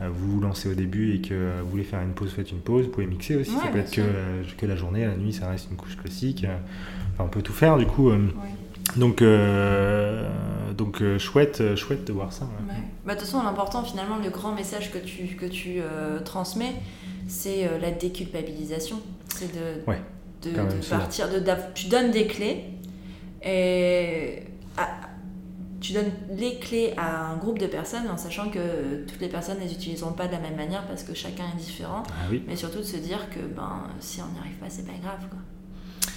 euh, euh, vous vous lancez au début et que vous voulez faire une pause, faites une pause. Vous pouvez mixer aussi. Ouais, ça peut être que, euh, la journée, la nuit, ça reste une couche classique. Enfin, on peut tout faire, du coup. euh, Ouais. donc, euh, donc euh, chouette, euh, chouette de voir ça. ouais. Ouais. Bah, de toute façon, l'important, finalement, le grand message que tu, que tu transmets, c'est la déculpabilisation. C'est de, Ouais, de, partir. De, tu donnes des clés et tu donnes les clés à un groupe de personnes en sachant que toutes les personnes ne les utiliseront pas de la même manière parce que chacun est différent. Ah oui. Mais surtout de se dire que ben, si on n'y arrive pas, c'est pas grave. Quoi.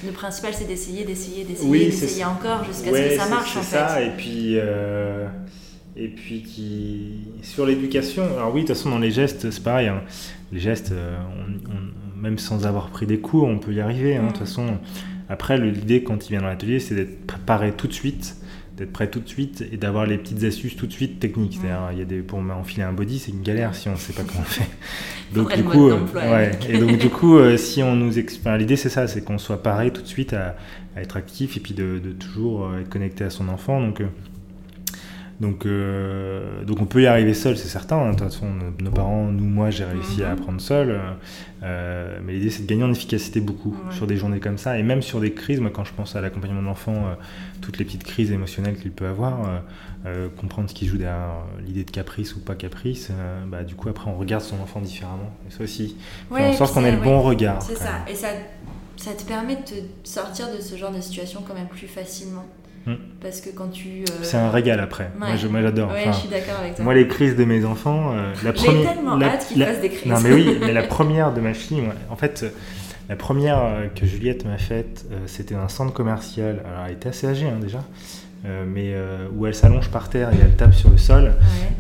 Le principal, c'est d'essayer, d'essayer, d'essayer, Oui, d'essayer encore jusqu'à Ouais, ce que ça marche c'est ça. fait. Et puis, euh, et puis qui sur l'éducation. Alors oui, de toute façon, dans les gestes, c'est pareil. hein. Les gestes, euh, on- on- même sans avoir pris des cours, on peut y arriver. hein. De toute Mm. façon, après, l'idée quand il vient dans l'atelier, c'est d'être préparé tout de suite d'être prêt tout de suite et d'avoir les petites astuces tout de suite techniques. Il y a des, pour enfiler un body, c'est une galère si on ne sait pas comment on fait. [laughs] Faudrait du coup, ouais. Et donc du [laughs] coup, euh, si on nous explique, l'idée c'est ça, c'est qu'on soit paré tout de suite à, à être actif et puis de, de toujours euh, être connecté à son enfant. Donc, euh, donc, euh, donc on peut y arriver seul, c'est certain. hein. De toute façon, nos, parents, nous, moi, j'ai réussi à Mhm. apprendre seul. euh, euh, mais l'idée, c'est de gagner en efficacité beaucoup Ouais. sur des journées comme ça et même sur des crises. Moi, quand je pense à l'accompagnement de l'enfant, euh, toutes les petites crises émotionnelles qu'il peut avoir, comprendre ce qui joue derrière l'idée de caprice ou pas caprice, bah, du coup, après, on regarde son enfant différemment. Et ça aussi, faire Ouais, en sorte qu'on ait le ouais. bon regard. C'est ça. même. Et ça, ça te permet de te sortir de ce genre de situation quand même plus facilement. Hmm. Parce que quand tu. euh, C'est un régal après. Moi, Ouais. je- moi, j'adore. Ouais, Enfin, je suis d'accord avec toi. moi, les crises de mes enfants, euh, la J'ai première. tellement la- hâte qu'ils la- fassent des crises. Non, mais oui, mais la [laughs] première de ma fille, moi, en fait, euh, la première que Juliette m'a faite, euh, c'était dans un centre commercial. Alors, elle était assez âgée hein, déjà, euh, mais euh, où elle s'allonge par terre et elle tape sur le sol. Ouais.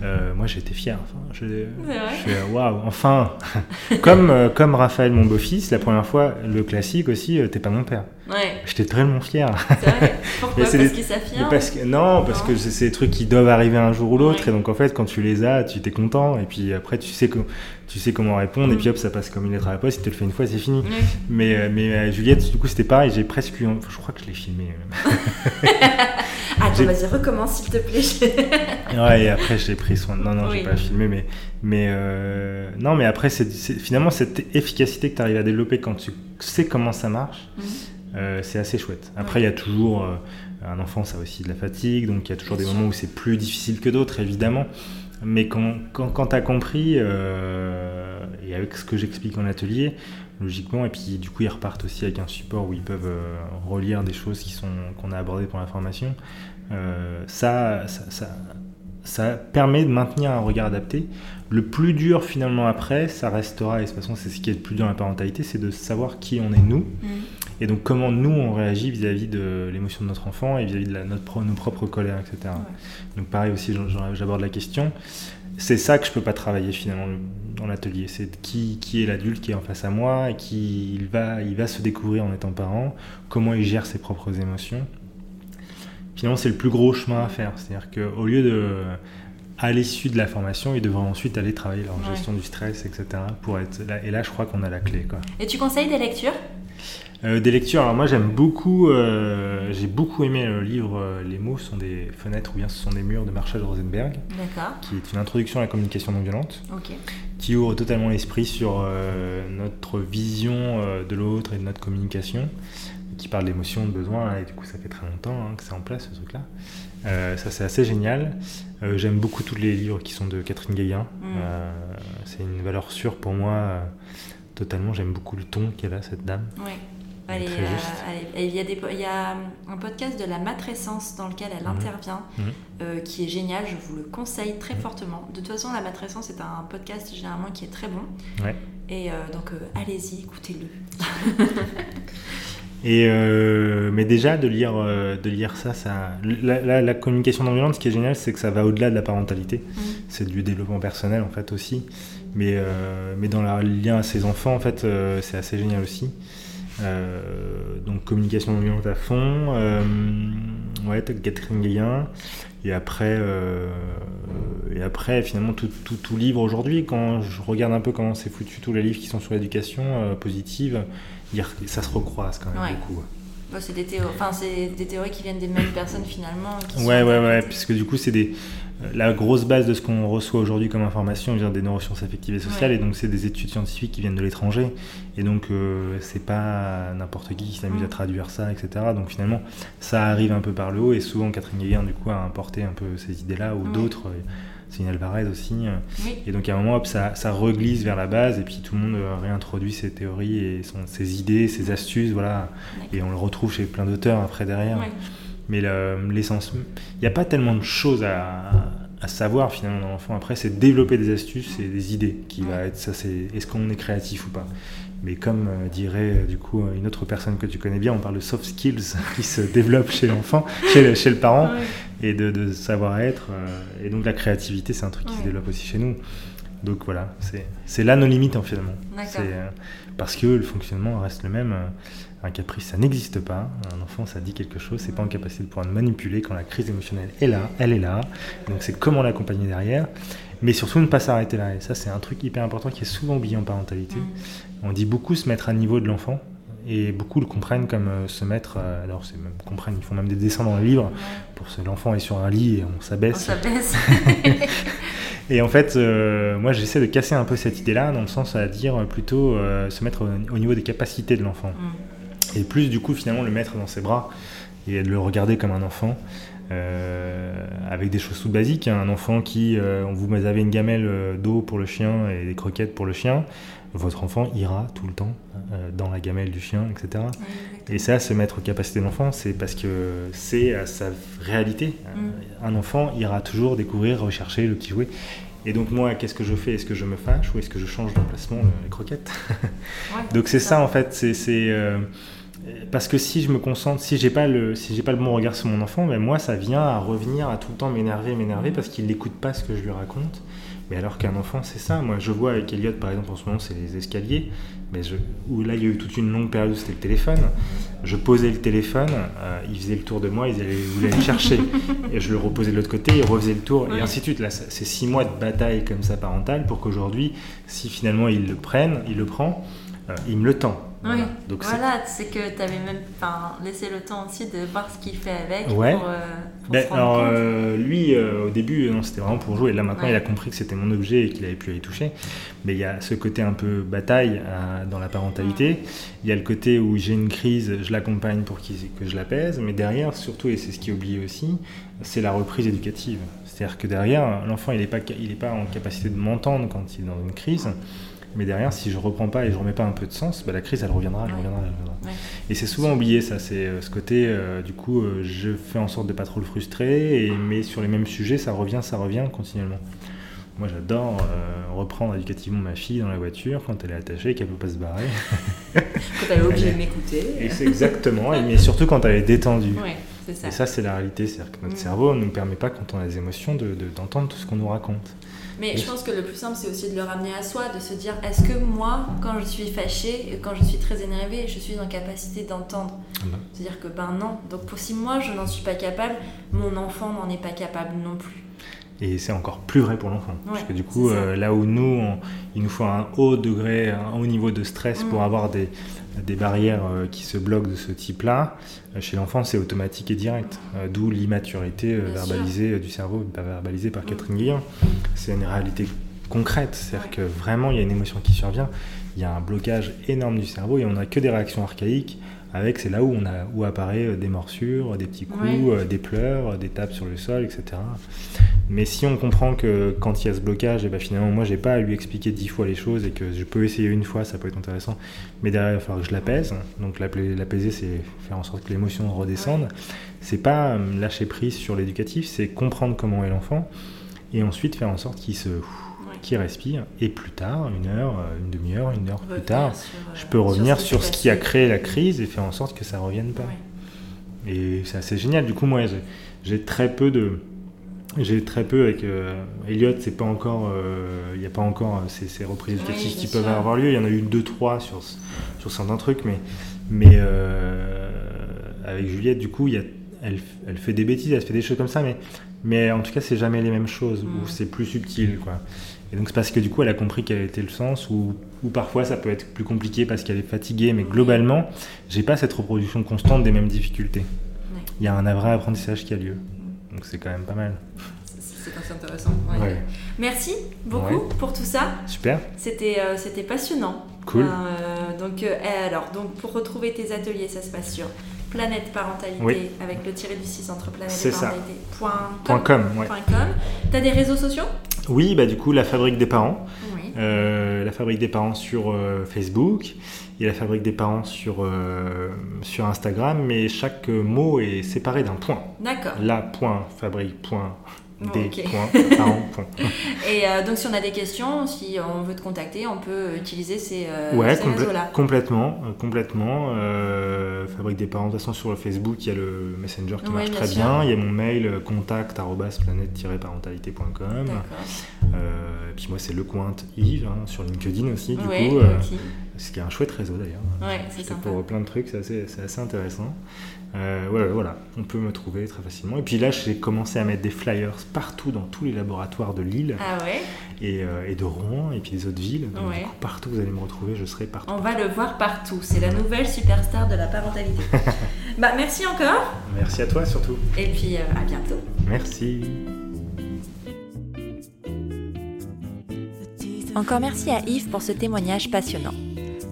Euh, moi, j'étais fier. Enfin, je, je waouh, enfin [laughs] Comme, comme Raphaël, mon beau-fils, la première fois, le classique aussi, t'es pas mon père. Ouais, J'étais tellement fier. c'est vrai. [laughs] Pourquoi Parce des- qu'ils s'affirment parce que, non, parce Non. que c'est des trucs qui doivent arriver un jour ou l'autre, Ouais. et donc en fait, quand tu les as, tu t'es content, et puis après, tu sais, que, tu sais comment répondre, et Mm. puis hop, ça passe comme une lettre à la poste, si tu le fais une fois, c'est fini. Mais, euh, mais euh, Juliette, du coup, c'était pareil, j'ai presque eu. Je crois que je l'ai filmé. [laughs] Attends, J'ai- vas-y, recommence s'il te plaît. [laughs] Ouais, et après, j'ai pris soin. Non, non, j'ai Oui. pas filmé, mais. mais euh, Non, mais après, c'est finalement, cette efficacité que tu arrives à développer quand tu sais comment ça marche, Mhm. Euh, c'est assez chouette. Après, il y a toujours. euh, un enfant, ça a aussi de la fatigue, donc il y a toujours des moments où c'est plus difficile que d'autres, évidemment. Mais quand, quand, quand tu as compris, euh, et avec ce que j'explique en atelier, logiquement, et puis du coup, ils repartent aussi avec un support où ils peuvent relire des choses qui sont qu'on a abordées pour la formation, ça, ça, ça, ça permet de maintenir un regard adapté. Le plus dur finalement après, ça restera, et de toute façon c'est ce qui est le plus dur dans la parentalité, c'est de savoir qui on est nous, Mm. Et donc comment nous on réagit vis-à-vis de l'émotion de notre enfant et vis-à-vis de la- notre, nos propres colères, etc. Donc pareil aussi, j'aborde la question. C'est ça que je peux pas travailler finalement dans l'atelier, c'est qui, qui est l'adulte qui est en face à moi et qui il va, il va se découvrir en étant parent, comment il gère ses propres émotions. Finalement, c'est le plus gros chemin à faire, c'est-à-dire qu'au lieu de à l'issue de la formation, ils devraient ensuite aller travailler leur Ouais. gestion du stress, etc. Pour être là. Et là, je crois qu'on a la clé, quoi. Et tu conseilles des lectures? Euh, des lectures, alors moi j'aime beaucoup, euh, j'ai beaucoup aimé le livre euh, Les mots sont des fenêtres ou bien ce sont des murs de Marshall Rosenberg, qui est une introduction à la communication non violente, qui ouvre totalement l'esprit sur notre vision de l'autre et de notre communication, qui parle d'émotions, de besoins, et du coup ça fait très longtemps hein, que c'est en place ce truc-là. Ça c'est assez génial. J'aime beaucoup tous les livres qui sont de Catherine Gaillin. Mm. C'est une valeur sûre pour moi. Totalement, j'aime beaucoup le ton qu'elle a cette dame. Ouais. Elle est, Très euh, juste. elle est- il, y a des, po- il y a un podcast de la matrescence dans lequel elle Mhm. intervient, Mhm. euh, qui est génial, je vous le conseille très fortement. De toute façon, la matrescence est un podcast généralement qui est très bon. Ouais. Et euh, donc, allez-y, écoutez-le. [laughs] Et euh, mais déjà de lire, euh, de lire ça, ça la, la- la communication non violente, ce qui est génial, c'est que ça va au-delà de la parentalité. Mhm. C'est du développement personnel en fait aussi, mais euh, mais dans le lien à ses enfants en fait, euh, c'est assez génial aussi. Euh, donc communication non violente à fond. Ouais, Catherine Gaillin. Et après, euh, et après finalement tout, tout, tout livre aujourd'hui, quand je regarde un peu comment c'est foutu tous les livres qui sont sur l'éducation euh, positive, ça se recroise quand même Ouais. beaucoup. Bon, c'est des, théo- des théories qui viennent des mêmes personnes finalement. qui Ouais, ouais, ouais, interprétées. puisque du coup, c'est des. Euh, La grosse base de ce qu'on reçoit aujourd'hui comme information vient des neurosciences affectives et sociales, Ouais. et donc c'est des études scientifiques qui viennent de l'étranger, et donc euh, c'est pas n'importe qui qui s'amuse Mm. à traduire ça, etc. Donc finalement, ça arrive un peu par le haut, et souvent Catherine Gaillard, du coup, a importé un peu ces idées-là, ou Ouais. d'autres, euh, Céline Alvarez aussi, euh, Oui. et donc à un moment, hop, ça, ça reglisse vers la base, et puis tout le monde réintroduit ses théories et son- ses idées, ses astuces, voilà, et on le retrouve chez plein d'auteurs après derrière. Ouais. Mais le- l'essence, il n'y a pas tellement de choses à, à savoir finalement dans l'enfant. Après, c'est développer des astuces et des idées qui va être ça. C'est est-ce qu'on est créatif ou pas. Mais comme euh, dirait euh, du coup une autre personne que tu connais bien, on parle de soft skills [laughs] qui se développent chez l'enfant, chez, le- chez le parent, Ouais. et de, de savoir-être. euh, et donc la créativité, c'est un truc qui se développe aussi chez nous. Donc voilà, c'est là nos limites en finalement. C'est, euh, parce que le fonctionnement reste le même. Un caprice, ça n'existe pas. Un enfant, ça dit quelque chose. C'est pas en capacité de pouvoir le manipuler quand la crise émotionnelle est là. Elle est là. Donc c'est comment l'accompagner derrière. Mais surtout ne pas s'arrêter là. Et ça, c'est un truc hyper important qui est souvent oublié en parentalité. Mm. On dit beaucoup se mettre à niveau de l'enfant. Et beaucoup le comprennent comme euh, se mettre. euh, alors, c'est même comprennent. Ils font même des dessins dans le livre pour ce l'enfant est sur un lit et on On s'abaisse. s'abaisse. [laughs] Et en fait, euh, moi, j'essaie de casser un peu cette idée-là, dans le sens à dire plutôt euh, se mettre au, au niveau des capacités de l'enfant. Mm. Et plus, du coup, finalement, le mettre dans ses bras et de le regarder comme un enfant. euh, avec des choses toutes basiques, hein. un enfant qui, euh, vous avez une gamelle euh, d'eau pour le chien et des croquettes pour le chien, votre enfant ira tout le temps dans la gamelle du chien, etc. Ouais, Et ça, se mettre aux capacités de l'enfant, c'est parce que c'est à sa réalité. Mm. Un enfant ira toujours découvrir, rechercher le petit jouet. Et donc moi, qu'est-ce que je fais? Est-ce que je me fâche ou est-ce que je change d'emplacement les croquettes? Ouais. [laughs] Donc c'est ça en fait, c'est parce que si je me concentre, si j'ai pas le, si j'ai pas le bon regard sur mon enfant, ben moi ça vient à revenir à tout le temps m'énerver, m'énerver parce qu'il n'écoute pas ce que je lui raconte. Mais alors qu'un enfant, c'est ça. Moi, je vois avec Elliot, par exemple, en ce moment, c'est les escaliers. Mais je, où là, il y a eu toute une longue période où c'était le téléphone. Je posais le téléphone, euh, il faisait le tour de moi, il voulait aller me chercher. et je le reposais de l'autre côté, il refaisait le tour, Ouais. et ainsi de suite. Là, c'est six mois de bataille comme ça parentale pour qu'aujourd'hui, si finalement il le prenne, il le prend, euh, il me le tend. Oui, Voilà. Donc c'est- voilà, c'est que tu avais même laissé le temps aussi de voir ce qu'il fait avec Ouais. pour, euh, pour Ben, se alors, euh, lui, euh, au début, non, c'était vraiment pour jouer. Là, maintenant, Ouais. il a compris que c'était mon objet et qu'il avait pu aller toucher. Mais il y a ce côté un peu bataille euh, dans la parentalité. Il y a le côté où j'ai une crise, je l'accompagne pour qu'il- que je l'apaise. Mais derrière, surtout, et c'est ce qui est oublié aussi, c'est la reprise éducative. C'est-à-dire que derrière, l'enfant, il n'est pas, ca- il est pas en capacité de m'entendre quand il est dans une crise. Mais derrière, si je reprends pas et je remets pas un peu de sens, bah, la crise, elle reviendra, elle Ouais. reviendra, elle reviendra. Ouais. Et c'est souvent oublié, ça. C'est euh, ce côté, euh, du coup, euh, je fais en sorte de pas trop le frustrer, et, mais sur les mêmes sujets, ça revient, ça revient continuellement. Moi, j'adore reprendre éducativement ma fille dans la voiture quand elle est attachée et qu'elle peut pas se barrer. [laughs] Quand elle est obligée de m'écouter. Exactement, mais surtout quand elle est détendue. Ouais, ça. Et ça, c'est la réalité. C'est-à-dire que notre Mm. cerveau ne nous permet pas, quand on a des émotions, de- de- d'entendre tout ce qu'on nous raconte. Mais je pense que le plus simple, c'est aussi de le ramener à soi, de se dire est-ce que moi, quand je suis fâchée, quand je suis très énervée, je suis en capacité d'entendre Ah bah. C'est-à-dire que ben non. Donc pour si moi je n'en suis pas capable, mon enfant n'en est pas capable non plus. Et c'est encore plus vrai pour l'enfant. parce que du coup, euh, là où nous, on- il nous faut un haut degré, un haut niveau de stress Mm. pour avoir des, des barrières euh, qui se bloquent de ce type-là, euh, chez l'enfant, c'est automatique et direct. D'où l'immaturité verbalisée du cerveau, pas verbalisée par Mm. Catherine Guillon. C'est une réalité concrète. C'est-à-dire que vraiment, il y a une émotion qui survient, il y a un blocage énorme du cerveau et on n'a que des réactions archaïques. Avec, c'est là où, on a, où apparaît euh, des morsures, des petits coups, Ouais. euh, des pleurs, des tapes sur le sol, etc. Mais si on comprend que quand il y a ce blocage, et ben finalement, moi, j'ai pas à lui expliquer dix fois les choses et que je peux essayer une fois, ça peut être intéressant. Mais derrière, il va falloir que je l'apaise. Donc, l'apaiser, l'apaiser, c'est faire en sorte que l'émotion redescende. C'est pas euh, lâcher prise sur l'éducatif, c'est comprendre comment est l'enfant et ensuite faire en sorte qu'il se, Qu'il respire. Et plus tard, une heure, euh, une demi-heure, une heure plus tard, sur, euh, je peux revenir qui sur ce qui a créé la crise et faire en sorte que ça revienne pas. Et c'est assez génial. Du coup, moi, j'ai- très peu de. J'ai très peu avec euh, Elliot, c'est pas encore, euh, il n'y a pas encore euh, ces, ces reprises éducatives qui sûr. peuvent avoir lieu. Il y en a eu deux, trois sur, sur certains trucs, mais, mais euh, avec Juliette, du coup, y a, elle, elle fait des bêtises, elle fait des choses comme ça, mais, mais en tout cas, c'est jamais les mêmes choses, Mm. ou c'est plus subtil, quoi. Et donc, c'est parce que du coup, elle a compris quel était le sens, ou, ou parfois ça peut être plus compliqué parce qu'elle est fatiguée, mais globalement, j'ai pas cette reproduction constante des mêmes difficultés. Il y a un vrai apprentissage qui a lieu. Donc c'est quand même pas mal. C'est assez intéressant. ouais. Ouais. Merci beaucoup pour tout ça. Super. C'était euh, c'était passionnant. Cool. Euh, donc, euh, et alors, donc, pour retrouver tes ateliers, ça se passe sur Planète Parentalité Oui. avec le tiré du 6 entre planète et ça. parentalité. Point com. com, ouais. Point com. T'as des réseaux sociaux? Oui, bah du coup, la fabrique des parents. Oui. Euh, la fabrique des parents sur euh, Facebook et la fabrique des parents sur, euh, sur Instagram, mais chaque euh, mot est séparé d'un point. D'accord. La point fabrique point des points [laughs] parents. Et euh, donc, si on a des questions, si on veut te contacter, on peut utiliser ces, euh, Ouais, ces complè- réseaux-là. complètement, euh, complètement. Euh, fabrique des parents. De toute façon, sur le Facebook, il y a le Messenger qui Ouais, marche bien très sûr. bien. Il y a mon mail contact planète-parentalité.com. D'accord. Euh, et puis moi, c'est Lecointe Yves hein, sur LinkedIn aussi. Du Ouais, coup, ok. ce qui est un chouette réseau d'ailleurs. Ouais, c'est pour plein de trucs, c'est assez, c'est assez intéressant. Euh, voilà, on peut me trouver très facilement. Et puis là, j'ai commencé à mettre des flyers partout dans tous les laboratoires de Lille Ah ouais? et, euh, et de Rouen et puis des autres villes. Donc, Ouais. du coup, partout vous allez me retrouver, je serai partout. On va le voir partout. C'est la nouvelle superstar de la parentalité. [laughs] bah, merci encore. Merci à toi surtout. Et puis, euh, à bientôt. Merci. Encore merci à Yves pour ce témoignage passionnant.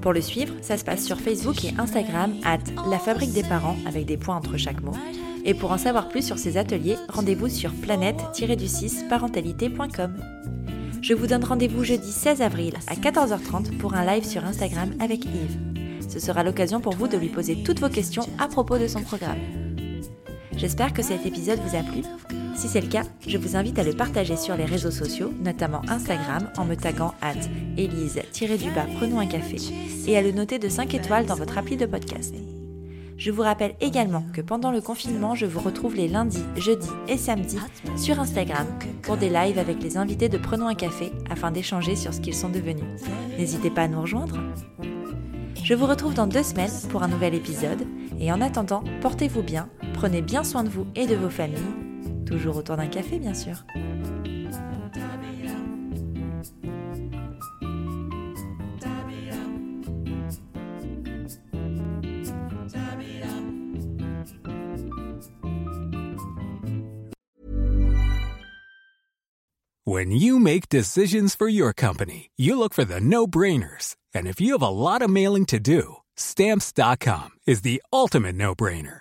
Pour le suivre, ça se passe sur Facebook et Instagram, at la fabrique des parents avec des points entre chaque mot. Et pour en savoir plus sur ces ateliers, rendez-vous sur planète-du6 parentalité.com. Je vous donne rendez-vous jeudi 16 avril à 14h30 pour un live sur Instagram avec Yves. Ce sera l'occasion pour vous de lui poser toutes vos questions à propos de son programme. J'espère que cet épisode vous a plu. Si c'est le cas, je vous invite à le partager sur les réseaux sociaux, notamment Instagram, en me taguant at Elise-du-bas prenons un café et à le noter de 5 étoiles dans votre appli de podcast. Je vous rappelle également que pendant le confinement, je vous retrouve les lundis, jeudis et samedis sur Instagram pour des lives avec les invités de Prenons un café afin d'échanger sur ce qu'ils sont devenus. N'hésitez pas à nous rejoindre. Je vous retrouve dans deux semaines pour un nouvel épisode et en attendant, portez-vous bien, prenez bien soin de vous et de vos familles, toujours autour d'un café bien sûr. When you make decisions for your company, you look for the no brainers. And if you have a lot of mailing to do, stamps.com is the ultimate no brainer.